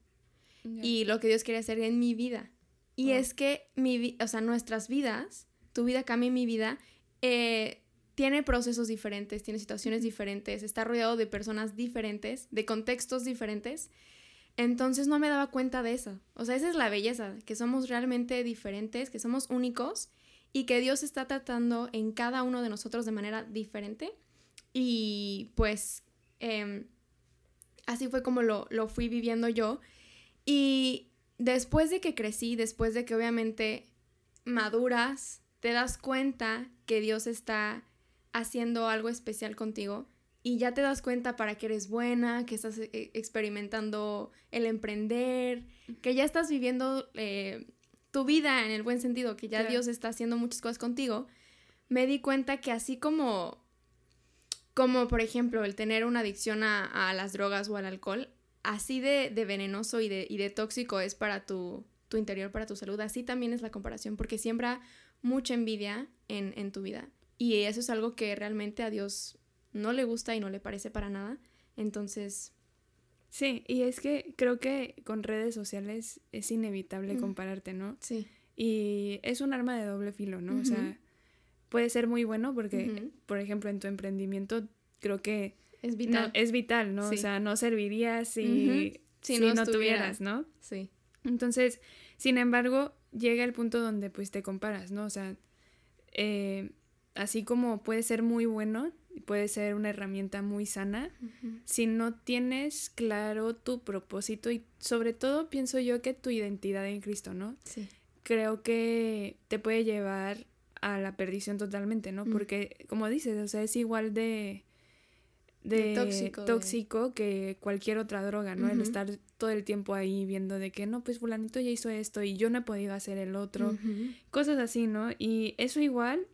y lo que Dios quería hacer en mi vida. Y es que mi, o sea, nuestras vidas, tu vida cambia mi vida, eh, tiene procesos diferentes, tiene situaciones diferentes, está rodeado de personas diferentes, de contextos diferentes. Entonces no me daba cuenta de eso. O sea, esa es la belleza, que somos realmente diferentes, que somos únicos y que Dios está tratando en cada uno de nosotros de manera diferente. Y pues em, así fue como lo, lo fui viviendo yo. Y después de que crecí, después de que obviamente maduras, te das cuenta que Dios está haciendo algo especial contigo y ya te das cuenta para que eres buena, que estás eh, experimentando el emprender, que ya estás viviendo eh, tu vida en el buen sentido, que ya Dios está haciendo muchas cosas contigo, me di cuenta que así como, como por ejemplo el tener una adicción a, las drogas o al alcohol, así de, venenoso y de, y de, tóxico es para tu, tu, interior, para tu salud, así también es la comparación, porque siembra mucha envidia en, en tu vida. Y eso es algo que realmente a Dios no le gusta y no le parece para nada. Entonces... Sí, y es que creo que con redes sociales es inevitable compararte, ¿no? Sí. Y es un arma de doble filo, ¿no? O sea, puede ser muy bueno porque, por ejemplo, en tu emprendimiento creo que... Es vital. es vital, ¿no? O sea, no serviría si, si, no, tuvieras, ¿no? Sí. Entonces, sin embargo, llega el punto donde pues te comparas, ¿no? O sea, eh, así como puede ser muy bueno, puede ser una herramienta muy sana, si no tienes claro tu propósito y sobre todo pienso yo que tu identidad en Cristo, ¿no? Sí. Creo que te puede llevar a la perdición totalmente, ¿no? Mm. Porque como dices, o sea, es igual de de, tóxico, que cualquier otra droga, ¿no? El estar todo el tiempo ahí viendo de que no, pues fulanito ya hizo esto y yo no he podido hacer el otro, cosas así, ¿no? Y eso igual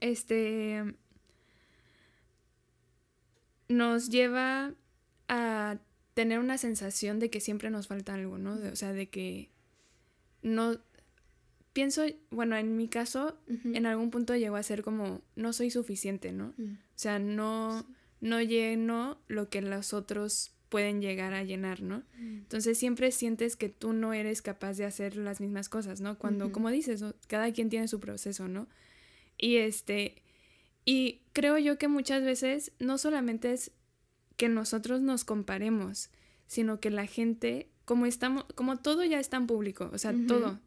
este nos lleva a tener una sensación de que siempre nos falta algo, ¿no? o sea, de que no pienso, bueno, en mi caso, en algún punto llegó a ser como no soy suficiente, ¿no? Mm. O sea, no no lleno lo que los otros pueden llegar a llenar, ¿no? Entonces siempre sientes que tú no eres capaz de hacer las mismas cosas, ¿no? Cuando, como dices, cada quien tiene su proceso, ¿no? Y este, y creo yo que muchas veces no solamente es que nosotros nos comparemos, sino que la gente, como estamos, como todo ya es tan público, o sea, todo.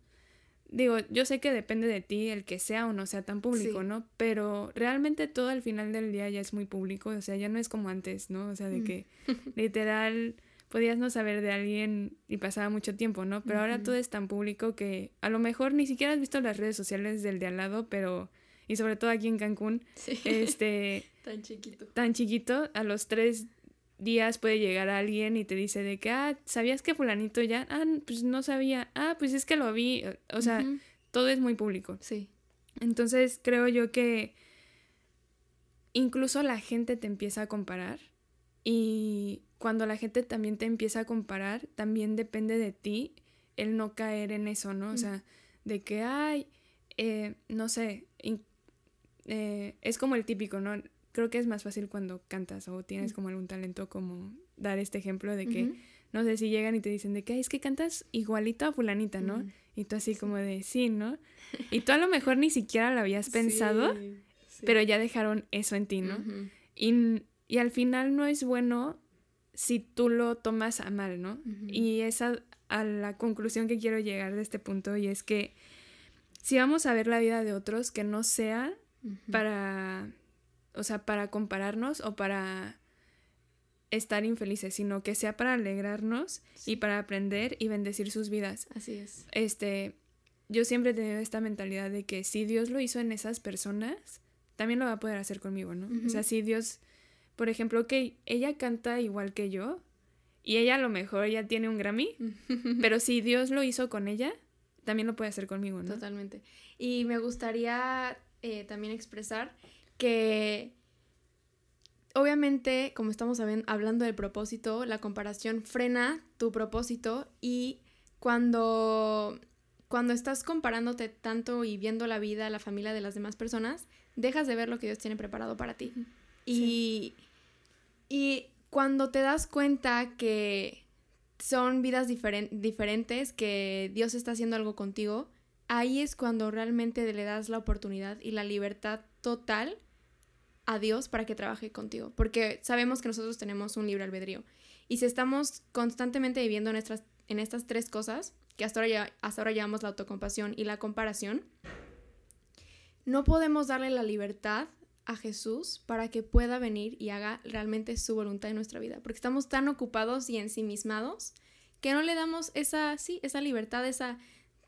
Digo, yo sé que depende de ti el que sea o no sea tan público, ¿no? Pero realmente todo al final del día ya es muy público, o sea, ya no es como antes, ¿no? O sea, de mm. que literal podías no saber de alguien y pasaba mucho tiempo, ¿no? Pero ahora todo es tan público que a lo mejor ni siquiera has visto las redes sociales del de al lado, pero y sobre todo aquí en Cancún, este tan chiquito. Tan chiquito, a los tres días puede llegar alguien y te dice de que, ah, ¿sabías que fulanito ya? Ah, pues no sabía. Ah, pues es que lo vi. O sea, todo es muy público. Sí. Entonces creo yo que incluso la gente te empieza a comparar y cuando la gente también te empieza a comparar, también depende de ti el no caer en eso, ¿no? O sea, de que, ay, eh, no sé, eh, es como el típico, ¿no? Creo que es más fácil cuando cantas o tienes como algún talento como dar este ejemplo de que, no sé si llegan y te dicen de que es que cantas igualito a fulanita, ¿no? Y tú así como de, sí, ¿no? Y tú a lo mejor ni siquiera lo habías pensado, pero ya dejaron eso en ti, ¿no? y, y, al final no es bueno si tú lo tomas a mal, ¿no? Y esa a la conclusión que quiero llegar de este punto y es que si vamos a ver la vida de otros, que no sea para o sea, para compararnos o para estar infelices, sino que sea para alegrarnos y para aprender y bendecir sus vidas. Así es. Este, yo siempre he tenido esta mentalidad de que si Dios lo hizo en esas personas, también lo va a poder hacer conmigo, ¿no? O sea, si Dios, por ejemplo, que ella canta igual que yo y ella a lo mejor ya tiene un Grammy, pero si Dios lo hizo con ella, también lo puede hacer conmigo, ¿no? Totalmente. Y me gustaría eh, también expresar que obviamente, como estamos hablando del propósito, la comparación frena tu propósito y cuando, cuando estás comparándote tanto y viendo la vida, la familia de las demás personas, dejas de ver lo que Dios tiene preparado para ti. Y, y cuando te das cuenta que son vidas diferentes, que Dios está haciendo algo contigo, ahí es cuando realmente le das la oportunidad y la libertad total a Dios para que trabaje contigo, porque sabemos que nosotros tenemos un libre albedrío. Y si estamos constantemente viviendo en estas, en estas tres cosas, que hasta ahora, ya, hasta ahora llamamos la autocompasión y la comparación, no podemos darle la libertad a Jesús para que pueda venir y haga realmente su voluntad en nuestra vida, porque estamos tan ocupados y ensimismados que no le damos esa, sí, esa libertad, esa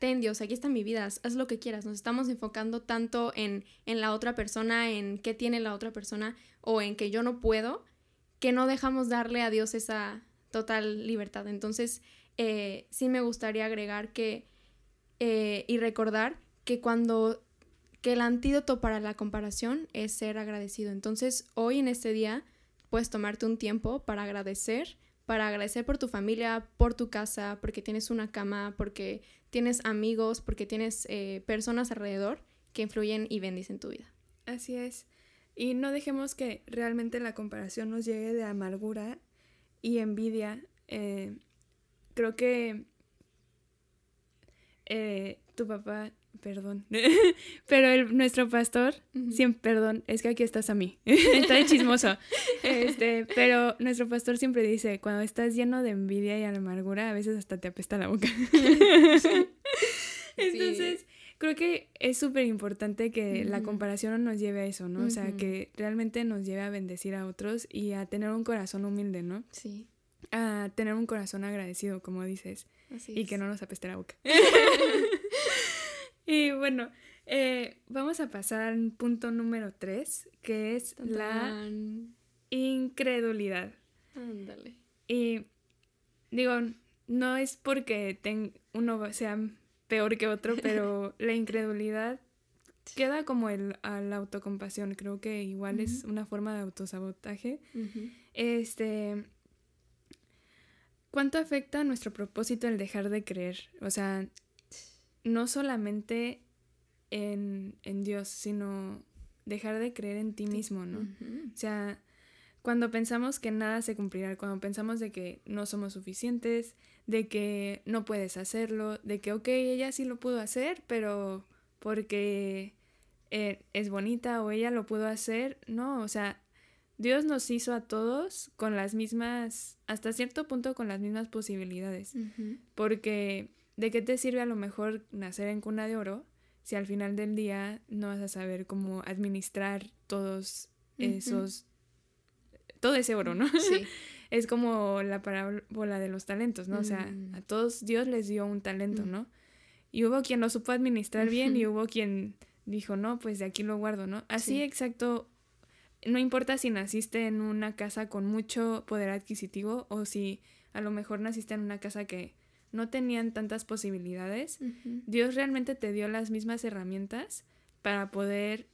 ten Dios, aquí están mi vida, haz lo que quieras. Nos estamos enfocando tanto en, en la otra persona, en qué tiene la otra persona o en que yo no puedo, que no dejamos darle a Dios esa total libertad. Entonces, eh, sí me gustaría agregar que eh, y recordar que cuando que el antídoto para la comparación es ser agradecido. Entonces, hoy en este día puedes tomarte un tiempo para agradecer, para agradecer por tu familia, por tu casa, porque tienes una cama, porque tienes amigos, porque tienes eh, personas alrededor que influyen y bendicen tu vida. Así es. Y no dejemos que realmente la comparación nos llegue de amargura y envidia. Eh, creo que eh, tu papá, perdón, pero el, nuestro pastor, siempre, perdón, es que aquí estás a mí, está de chismoso, este, pero nuestro pastor siempre dice, cuando estás lleno de envidia y amargura, a veces hasta te apesta la boca. Entonces, creo que es súper importante que la comparación no nos lleve a eso, ¿no? O sea, que realmente nos lleve a bendecir a otros y a tener un corazón humilde, ¿no? Sí. A tener un corazón agradecido, como dices. y que no nos apeste la boca. Y bueno, eh, vamos a pasar al punto número tres, que es la incredulidad. Ándale. Y digo, no es porque uno sea peor que otro, pero la incredulidad queda como el, a la autocompasión. Creo que igual es una forma de autosabotaje. Este. ¿Cuánto afecta nuestro propósito el dejar de creer? O sea, no solamente en, Dios, sino dejar de creer en ti mismo, ¿no? O sea, cuando pensamos que nada se cumplirá, cuando pensamos de que no somos suficientes, de que no puedes hacerlo, de que, ok, ella sí lo pudo hacer, pero porque eh, es bonita o ella lo pudo hacer, no, o sea, Dios nos hizo a todos con las mismas, hasta cierto punto con las mismas posibilidades, porque ¿de qué te sirve a lo mejor nacer en cuna de oro si al final del día no vas a saber cómo administrar todos esos, todo ese oro, ¿no? Sí. es como la parábola de los talentos, ¿no? O sea, mm. a todos Dios les dio un talento, mm. ¿no? Y hubo quien lo supo administrar bien y hubo quien dijo, no, pues de aquí lo guardo, ¿no? Así exacto, no importa si naciste en una casa con mucho poder adquisitivo o si a lo mejor naciste en una casa que no tenían tantas posibilidades, Dios realmente te dio las mismas herramientas para poder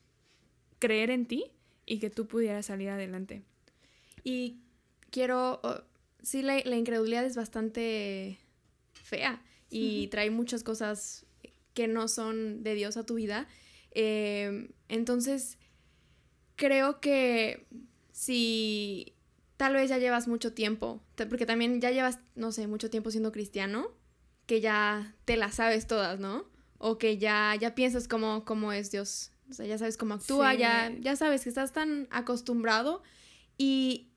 creer en ti y que tú pudieras salir adelante. Y quiero, sí, la, incredulidad es bastante fea y trae muchas cosas que no son de Dios a tu vida. Em, entonces, creo que si tal vez ya llevas mucho tiempo, porque también ya llevas, no sé, mucho tiempo siendo cristiano, que ya te las sabes todas, ¿no? O que ya, ya piensas cómo, cómo es Dios. O sea, ya sabes cómo actúa, ya, ya sabes que estás tan acostumbrado y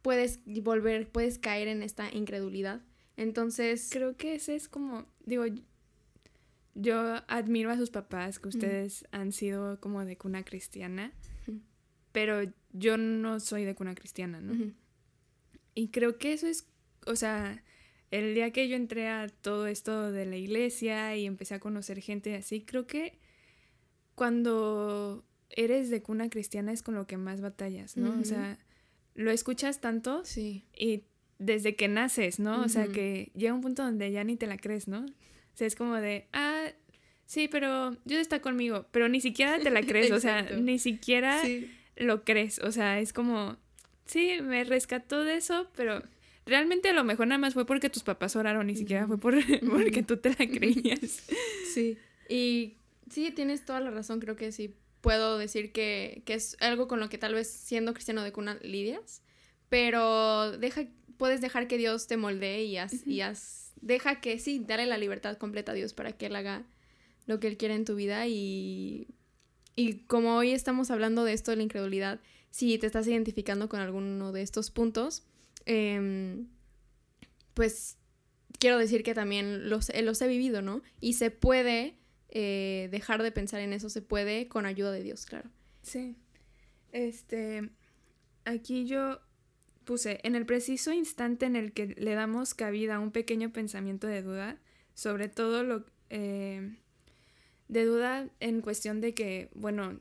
puedes volver, puedes caer en esta incredulidad. Entonces... Creo que ese es como, digo, yo admiro a sus papás, que ustedes han sido como de cuna cristiana pero yo no soy de cuna cristiana, ¿no? Y creo que eso es, o sea, el día que yo entré a todo esto de la iglesia y empecé a conocer gente así, creo que cuando eres de cuna cristiana es con lo que más batallas, ¿no? O sea, lo escuchas tanto sí. y desde que naces, ¿no? O sea, que llega un punto donde ya ni te la crees, ¿no? O sea, es como de, ah, sí, pero Dios está conmigo, pero ni siquiera te la crees, o sea, ni siquiera lo crees, o sea, es como, sí, me rescató de eso, pero realmente a lo mejor nada más fue porque tus papás oraron, ni siquiera fue por, porque tú te la creías. Sí, y sí, tienes toda la razón, creo que sí puedo decir que, es algo con lo que tal vez siendo cristiano de cuna lidias, pero deja, puedes dejar que Dios te moldee y haz, y haz, deja que sí, dale la libertad completa a Dios para que Él haga lo que Él quiere en tu vida y y como hoy estamos hablando de esto de la incredulidad, si te estás identificando con alguno de estos puntos, em, pues quiero decir que también los, eh, los he vivido, ¿no? Y se puede eh, dejar de pensar en eso, se puede con ayuda de Dios, claro. Sí. Este, aquí yo puse, en el preciso instante en el que le damos cabida a un pequeño pensamiento de duda, sobre todo lo, eh, de duda en cuestión de que, bueno,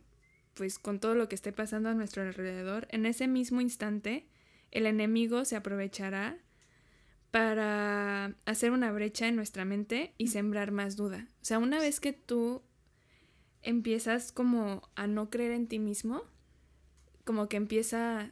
pues con todo lo que esté pasando a nuestro alrededor, en ese mismo instante el enemigo se aprovechará para hacer una brecha en nuestra mente y sembrar más duda. O sea, una vez que tú empiezas como a no creer en ti mismo, como que empieza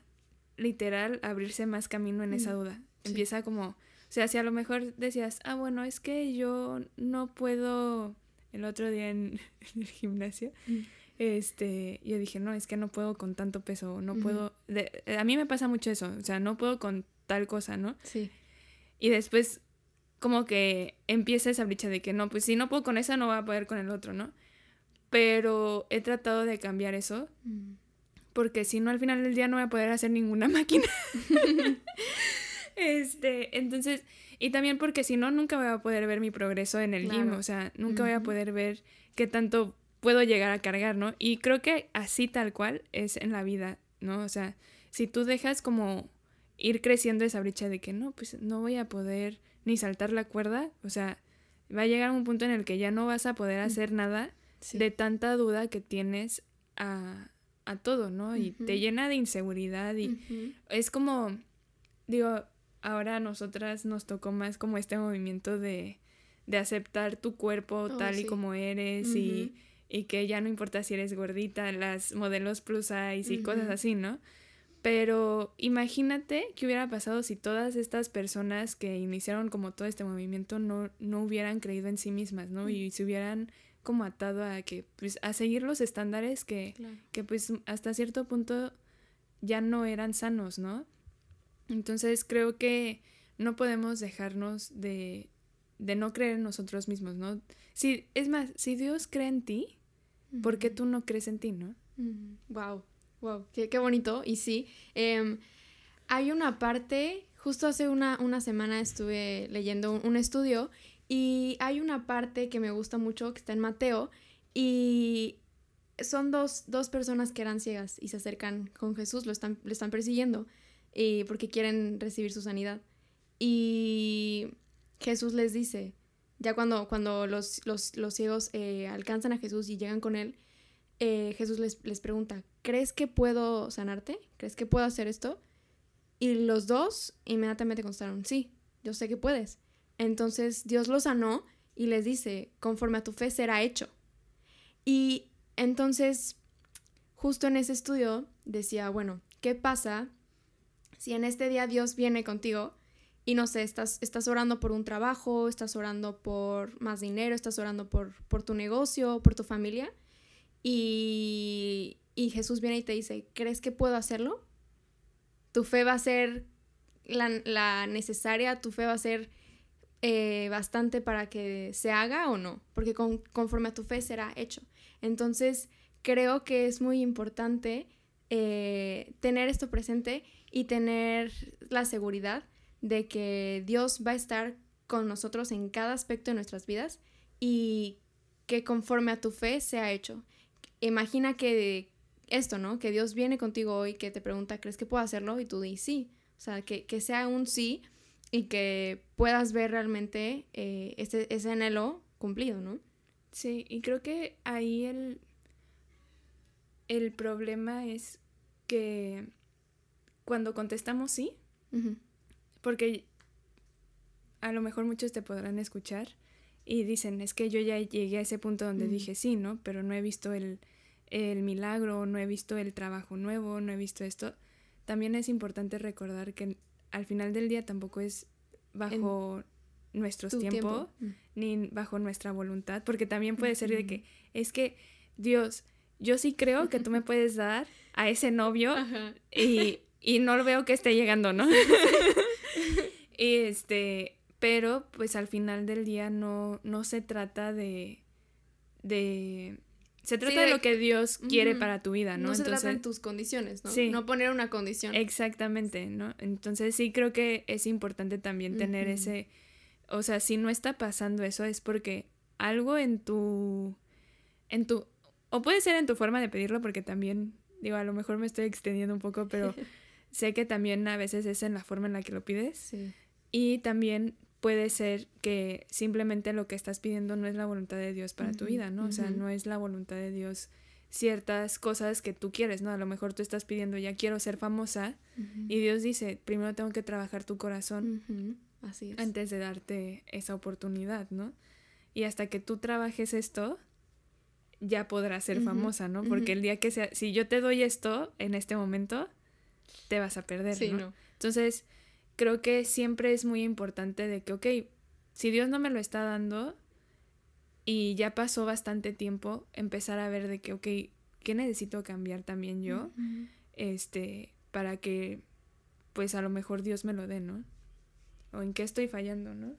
literal a abrirse más camino en esa duda. Empieza como, o sea, si a lo mejor decías, ah, bueno, es que yo no puedo el otro día en, el gimnasio, mm. este, yo dije, no, es que no puedo con tanto peso, no puedo, a mí me pasa mucho eso, o sea, no puedo con tal cosa, ¿no? Sí. Y después como que empieza esa brecha de que no, pues si no puedo con esa, no voy a poder con el otro, ¿no? Pero he tratado de cambiar eso. Mm. Porque si no, al final del día no voy a poder hacer ninguna máquina. este, entonces, y también porque si no, nunca voy a poder ver mi progreso en el gym, o sea, nunca voy a poder ver qué tanto puedo llegar a cargar, ¿no? Y creo que así tal cual es en la vida, ¿no? O sea, si tú dejas como ir creciendo esa brecha de que no, pues no voy a poder ni saltar la cuerda, o sea, va a llegar un punto en el que ya no vas a poder hacer nada de tanta duda que tienes a, a todo, ¿no? Y te llena de inseguridad y es como, digo, ahora a nosotras nos tocó más como este movimiento de, de aceptar tu cuerpo oh, tal y como eres y, y, que ya no importa si eres gordita, las modelos plus size y cosas así, ¿no? Pero imagínate qué hubiera pasado si todas estas personas que iniciaron como todo este movimiento no, no hubieran creído en sí mismas, ¿no? Y se hubieran como atado a que, pues, a seguir los estándares que, que pues, hasta cierto punto ya no eran sanos, ¿no? Entonces creo que no podemos dejarnos de, de no creer en nosotros mismos, ¿no? Si, es más, si Dios cree en ti, ¿por qué tú no crees en ti, no? Wow, wow, qué, qué bonito. Y sí, em, hay una parte, justo hace una, una semana estuve leyendo un, un, estudio y hay una parte que me gusta mucho que está en Mateo y son dos, dos personas que eran ciegas y se acercan con Jesús, lo están, lo están persiguiendo y porque quieren recibir su sanidad. Y Jesús les dice, ya cuando, cuando los, los, los ciegos eh, alcanzan a Jesús y llegan con él, eh, Jesús les, les pregunta, ¿crees que puedo sanarte? ¿Crees que puedo hacer esto? Y los dos inmediatamente contestaron, sí, yo sé que puedes. Entonces Dios los sanó y les dice, conforme a tu fe será hecho. Y entonces, justo en ese estudio decía, bueno, ¿qué pasa si en este día Dios viene contigo y no sé, estás, estás orando por un trabajo, estás orando por más dinero, estás orando por, por tu negocio, por tu familia, y, y Jesús viene y te dice, ¿crees que puedo hacerlo? Tu fe va a ser la, la necesaria, tu fe va a ser eh, bastante para que se haga o no, porque con, conforme a tu fe será hecho. Entonces, creo que es muy importante eh, tener esto presente y tener la seguridad de que Dios va a estar con nosotros en cada aspecto de nuestras vidas y que conforme a tu fe sea hecho. Imagina que esto, ¿no? Que Dios viene contigo hoy, que te pregunta, ¿crees que puedo hacerlo? Y tú dices sí. O sea, que, que sea un sí y que puedas ver realmente eh, ese, ese anhelo cumplido, ¿no? Sí, y creo que ahí el, el problema es que cuando contestamos sí, porque a lo mejor muchos te podrán escuchar y dicen, es que yo ya llegué a ese punto donde dije sí, ¿no? Pero no he visto el, el milagro, no he visto el trabajo nuevo, no he visto esto. También es importante recordar que al final del día tampoco es bajo nuestros tiempos mm. ni bajo nuestra voluntad, porque también puede ser de que es que Dios, yo sí creo que tú me puedes dar a ese novio y, y no lo veo que esté llegando, ¿no? y este, pero pues al final del día no, no se trata de, de se trata de, lo que Dios quiere para tu vida, ¿no? No se trata de tus condiciones, ¿no? No poner una condición. Exactamente, ¿no? Entonces sí creo que es importante también tener ese, o sea, si no está pasando eso es porque algo en tu, en tu, o puede ser en tu forma de pedirlo porque también, digo, a lo mejor me estoy extendiendo un poco, pero sé que también a veces es en la forma en la que lo pides. Sí. Y también puede ser que simplemente lo que estás pidiendo no es la voluntad de Dios para tu vida, ¿no? O sea, no es la voluntad de Dios ciertas cosas que tú quieres, ¿no? A lo mejor tú estás pidiendo, ya quiero ser famosa, y Dios dice, primero tengo que trabajar tu corazón Así es. antes de darte esa oportunidad, ¿no? Y hasta que tú trabajes esto, ya podrás ser famosa, ¿no? Porque el día que sea, si yo te doy esto en este momento, te vas a perder, ¿no? Entonces, creo que siempre es muy importante de que, ok, si Dios no me lo está dando y ya pasó bastante tiempo, empezar a ver de que, ok, ¿qué necesito cambiar también yo? Este, para que, pues a lo mejor Dios me lo dé, ¿no? O en qué estoy fallando, ¿no?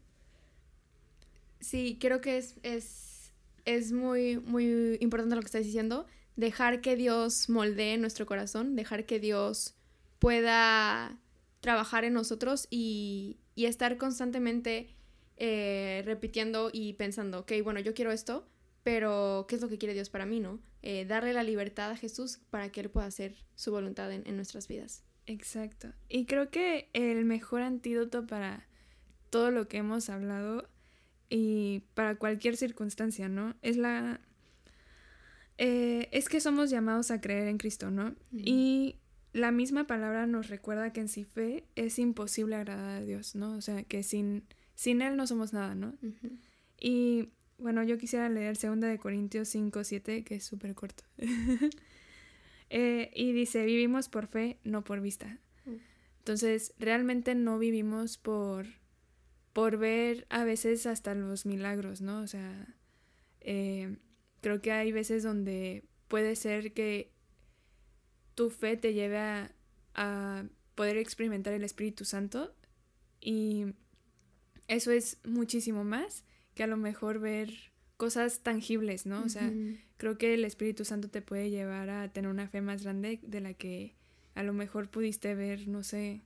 Sí, creo que es, es, es muy, muy importante lo que estás diciendo. Dejar que Dios moldee nuestro corazón, dejar que Dios pueda trabajar en nosotros y, y estar constantemente eh, repitiendo y pensando, ok, bueno, yo quiero esto, pero ¿qué es lo que quiere Dios para mí, no? Eh, darle la libertad a Jesús para que Él pueda hacer su voluntad en, en nuestras vidas. Exacto. Y creo que el mejor antídoto para todo lo que hemos hablado y para cualquier circunstancia, ¿no? Es la... Eh, es que somos llamados a creer en Cristo, ¿no? Y la misma palabra nos recuerda que en sí fe es imposible agradar a Dios, ¿no? O sea, que sin, sin Él no somos nada, ¿no? Y bueno, yo quisiera leer 2 de Corintios 5, 7, que es súper corto. Eh, y dice, vivimos por fe, no por vista. Entonces, realmente no vivimos por, por ver a veces hasta los milagros, ¿no? O sea, eh, creo que hay veces donde puede ser que tu fe te lleve a, a poder experimentar el Espíritu Santo y eso es muchísimo más que a lo mejor ver cosas tangibles, ¿no? O sea, creo que el Espíritu Santo te puede llevar a tener una fe más grande de la que a lo mejor pudiste ver, no sé,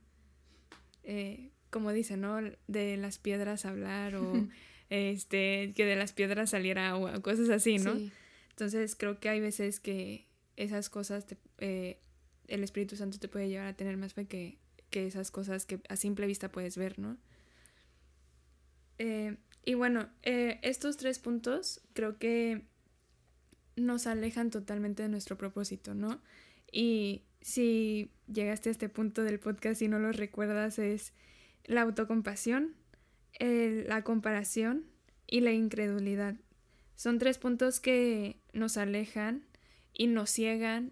eh, como dice, ¿no? De las piedras hablar o este, que de las piedras saliera agua, cosas así, ¿no? Entonces creo que hay veces que esas cosas, eh, el Espíritu Santo te puede llevar a tener más fe que, que esas cosas que a simple vista puedes ver, ¿no? Eh, y bueno, eh, estos tres puntos creo que nos alejan totalmente de nuestro propósito, ¿no? Y si llegaste a este punto del podcast y no lo recuerdas, es la autocompasión, la comparación y la incredulidad. Son tres puntos que nos alejan y nos ciegan,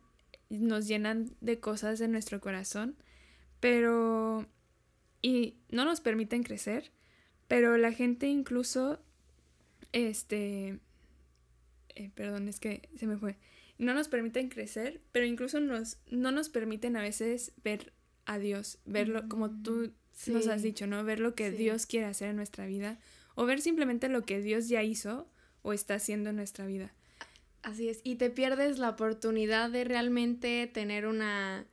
nos llenan de cosas en nuestro corazón, pero y no nos permiten crecer, pero la gente incluso este eh, perdón, es que se me fue. No nos permiten crecer, pero incluso nos no nos permiten a veces ver a Dios, verlo como tú nos has dicho, ¿no? Ver lo que Dios quiere hacer en nuestra vida o ver simplemente lo que Dios ya hizo o está haciendo en nuestra vida. Así es, y te pierdes la oportunidad de realmente tener una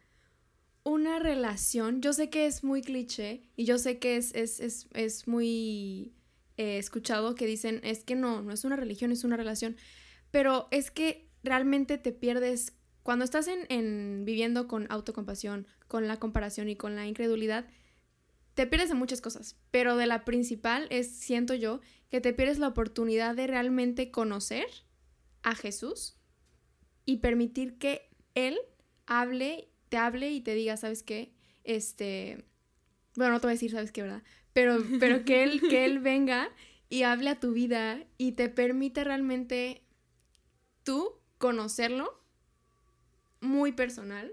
una relación. Yo sé que es muy cliché y yo sé que es, es, es, es muy eh, escuchado que dicen, es que no, no es una religión, es una relación. Pero es que realmente te pierdes, cuando estás en, en viviendo con autocompasión, con la comparación y con la incredulidad, te pierdes de muchas cosas, pero de la principal es, siento yo, que te pierdes la oportunidad de realmente conocer a Jesús y permitir que Él hable, te hable y te diga, ¿sabes qué? Este, bueno, no te voy a decir, ¿sabes qué, verdad? Pero, pero que, él, que Él venga y hable a tu vida y te permite realmente tú conocerlo muy personal,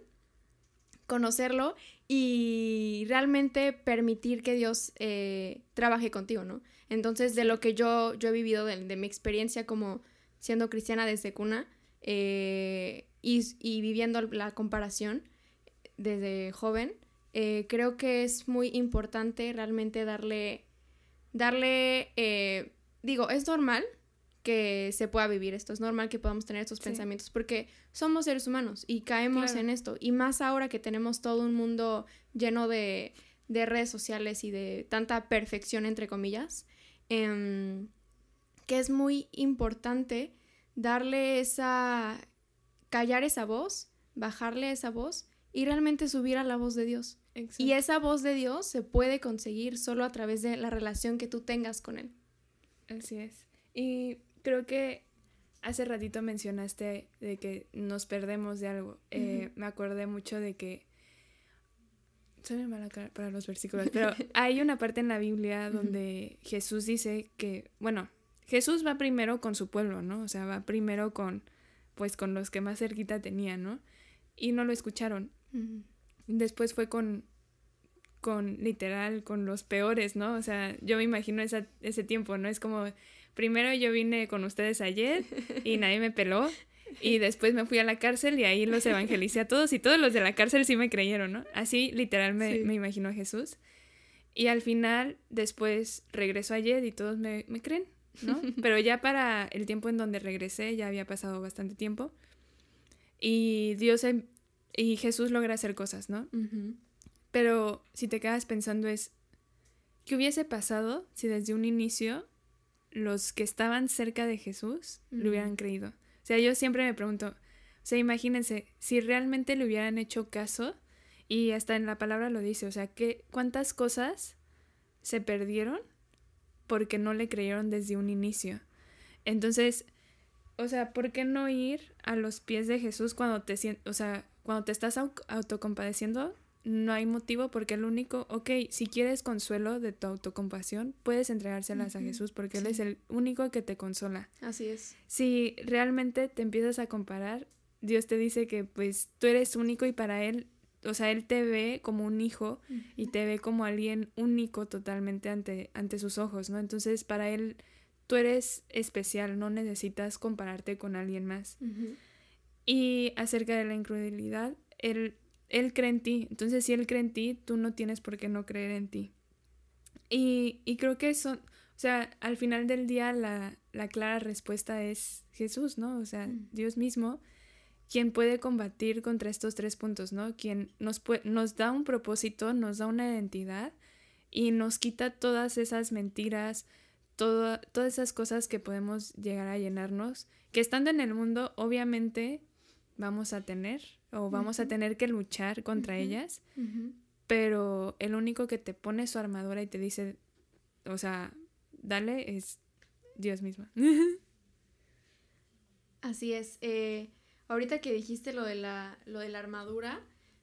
conocerlo y realmente permitir que Dios eh, trabaje contigo, ¿no? Entonces, de lo que yo, yo he vivido, de, mi experiencia como siendo cristiana desde cuna eh, y, viviendo la comparación desde joven, eh, creo que es muy importante realmente darle, darle, digo, es normal que se pueda vivir esto, es normal que podamos tener estos pensamientos porque somos seres humanos y caemos en esto. Y más ahora que tenemos todo un mundo lleno de, redes sociales y de tanta perfección, entre comillas, em, que es muy importante darle esa, callar esa voz, bajarle esa voz y realmente subir a la voz de Dios. Y esa voz de Dios se puede conseguir solo a través de la relación que tú tengas con Él. Así es. Y creo que hace ratito mencionaste de que nos perdemos de algo. Eh, me acordé mucho de que... Soy mala para los versículos, pero hay una parte en la Biblia donde Jesús dice que, bueno, Jesús va primero con su pueblo, ¿no? O sea, va primero con, pues, con los que más cerquita tenía, ¿no? Y no lo escucharon. Después fue con, con, literal, con los peores, ¿no? O sea, yo me imagino esa, ese tiempo, ¿no? Es como primero yo vine con ustedes ayer y nadie me peló. Y después me fui a la cárcel y ahí los evangelicé a todos y todos los de la cárcel sí me creyeron, ¿no? Así literal me, imagino a Jesús. Y al final, después regreso ayer y todos me, creen, ¿no? Pero ya para el tiempo en donde regresé ya había pasado bastante tiempo. Y Dios em, y Jesús logra hacer cosas, ¿no? Pero si te quedas pensando es, ¿qué hubiese pasado si desde un inicio los que estaban cerca de Jesús lo hubieran creído. O sea, yo siempre me pregunto, o sea, imagínense, si realmente le hubieran hecho caso, y hasta en la palabra lo dice, o sea, que cuántas cosas se perdieron porque no le creyeron desde un inicio. Entonces, o sea, ¿por qué no ir a los pies de Jesús cuando te o sea, cuando te estás autocompadeciendo no hay motivo porque el único, ok, si quieres consuelo de tu autocompasión, puedes entregárselas a Jesús porque Él es el único que te consola. Así es. Si realmente te empiezas a comparar, Dios te dice que pues tú eres único y para Él, o sea, Él te ve como un hijo y te ve como alguien único totalmente ante, ante sus ojos, ¿no? Entonces para Él tú eres especial, no necesitas compararte con alguien más. Y acerca de la incredulidad, Él Él cree en ti. Entonces, si Él cree en ti, tú no tienes por qué no creer en ti. Y, y creo que eso, o sea, al final del día la, la clara respuesta es Jesús, ¿no? O sea. Dios mismo, quien puede combatir contra estos tres puntos, ¿no? Quien nos, nos da un propósito, nos da una identidad y nos quita todas esas mentiras, todo- todas esas cosas que podemos llegar a llenarnos, que estando en el mundo, obviamente vamos a tener o vamos a tener que luchar contra ellas, pero el único que te pone su armadura y te dice, o sea, dale, es Dios mismo. Así es. eh, ahorita que dijiste lo de la, lo de la armadura,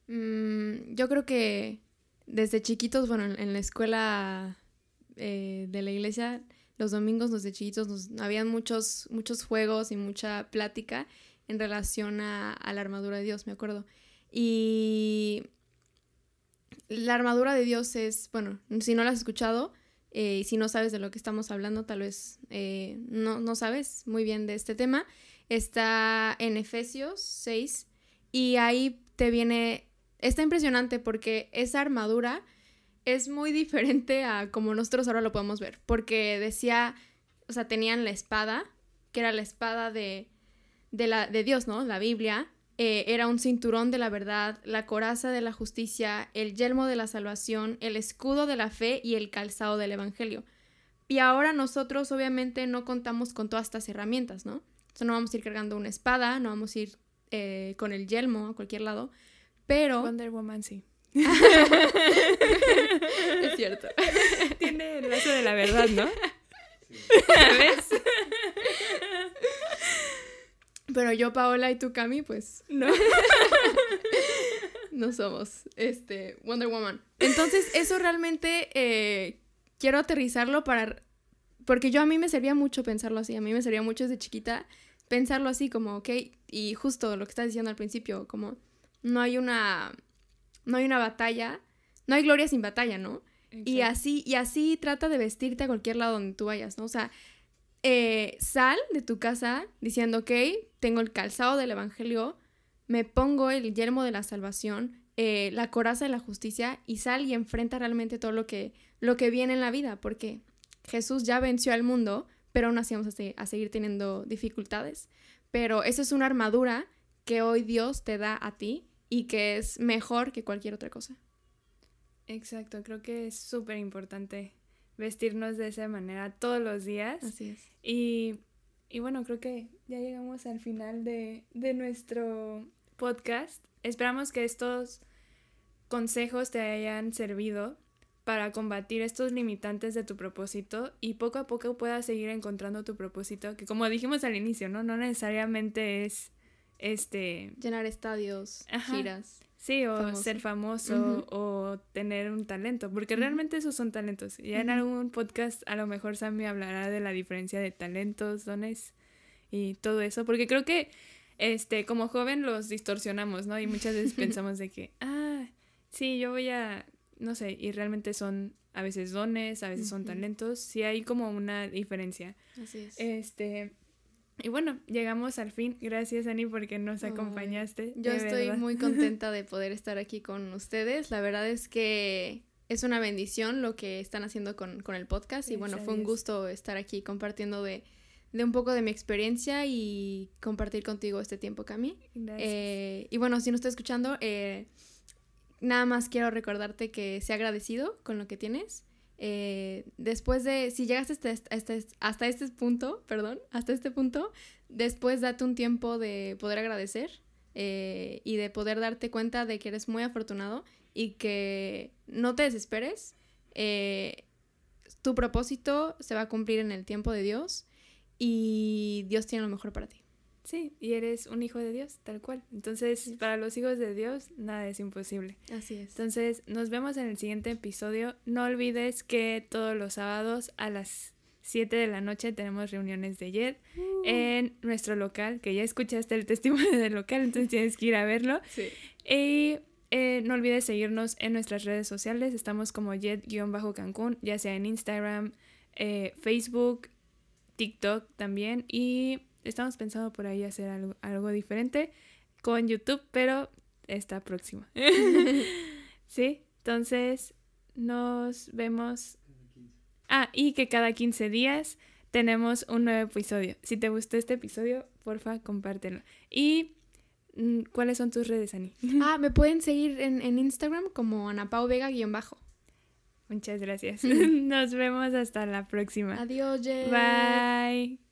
mm, yo creo que desde chiquitos, bueno, en, la escuela eh, de la iglesia, los domingos desde chiquitos nos, habían muchos, muchos juegos y mucha plática en relación a, a la armadura de Dios, me acuerdo. Y la armadura de Dios es, bueno, si no la has escuchado, eh, y si no sabes de lo que estamos hablando, tal vez eh, no, no sabes muy bien de este tema, está en Efesios 6 y ahí te viene, está impresionante porque esa armadura es muy diferente a como nosotros ahora lo podemos ver, porque decía, o sea, tenían la espada, que era la espada de, de, la, de Dios, ¿no? La Biblia, eh, era un cinturón de la verdad, la coraza de la justicia, el yelmo de la salvación, el escudo de la fe y el calzado del evangelio. Y ahora nosotros obviamente no contamos con todas estas herramientas, ¿no? O sea, no vamos a ir cargando una espada, no vamos a ir eh, con el yelmo a cualquier lado, pero... Wonder Woman sí. es cierto. Tiene el lazo de la verdad, ¿no? ¿Ves? Pero yo, Paola y tú, Cami, pues No. no somos este, Wonder Woman. Entonces, eso realmente eh, quiero aterrizarlo para... Porque yo a mí me servía mucho pensarlo así, a mí me servía mucho desde chiquita pensarlo así como, ok, y justo lo que estás diciendo al principio, como no hay una... No hay una batalla, no hay gloria sin batalla, ¿no? Y así, y así trata de vestirte a cualquier lado donde tú vayas, ¿no? O sea, eh, sal de tu casa diciendo, ok, tengo el calzado del Evangelio, me pongo el yelmo de la salvación, eh, la coraza de la justicia y sal y enfrenta realmente todo lo que, lo que viene en la vida, porque Jesús ya venció al mundo, pero aún así vamos a, se- a seguir teniendo dificultades. Pero esa es una armadura que hoy Dios te da a ti y que es mejor que cualquier otra cosa. Exacto, creo que es súper importante vestirnos de esa manera todos los días. Así es. Y, y bueno, creo que ya llegamos al final de, de nuestro podcast. Esperamos que estos consejos te hayan servido para combatir estos limitantes de tu propósito y poco a poco puedas seguir encontrando tu propósito, que como dijimos al inicio, ¿no? No necesariamente es este Llenar estadios, Ajá. giras. Sí, o Famoso. ser famoso o tener un talento, porque realmente esos son talentos. Ya en algún podcast a lo mejor Sammy hablará de la diferencia de talentos, dones y todo eso, porque creo que este como joven los distorsionamos, ¿no? Y muchas veces pensamos de que, ah, sí, yo voy a no sé, y realmente son a veces dones, a veces son talentos, sí hay como una diferencia. Así es. Este y bueno, llegamos al fin. Gracias, Ani, porque nos acompañaste. Yo estoy verdad. muy contenta de poder estar aquí con ustedes. La verdad es que es una bendición lo que están haciendo con, con el podcast y bueno, fue un gusto estar aquí compartiendo de, de un poco de mi experiencia y compartir contigo este tiempo, Cami. Gracias. Eh, y bueno, si no estás escuchando, eh, nada más quiero recordarte que sea agradecido con lo que tienes. Eh, después de, si este, hasta este- hasta este punto, perdón, hasta este punto, después date un tiempo de poder agradecer eh, y de poder darte cuenta de que eres muy afortunado y que no te desesperes. eh, tu propósito se va a cumplir en el tiempo de Dios y Dios tiene lo mejor para ti. Sí, y eres un hijo de Dios, tal cual. Entonces, para los hijos de Dios, nada es imposible. Así es. Entonces, nos vemos en el siguiente episodio. No olvides que todos los sábados a las 7 de la noche tenemos reuniones de JED en nuestro local, que ya escuchaste el testimonio del local, entonces tienes que ir a verlo. Sí. Y eh, no olvides seguirnos en nuestras redes sociales. Estamos como Jet-Cancún, ya sea en Instagram, eh, Facebook, TikTok también. Y estamos pensando por ahí hacer algo, algo diferente con YouTube, pero esta próxima. ¿Sí? Entonces, nos vemos. Ah, y que cada 15 días tenemos un nuevo episodio. Si te gustó este episodio, porfa, compártelo. Y mm, ¿cuáles son tus redes, Ani? Ah, me pueden seguir en, en Instagram como Anapau Vega-bajo. Muchas gracias. Nos vemos hasta la próxima. Adiós, Jen. Bye.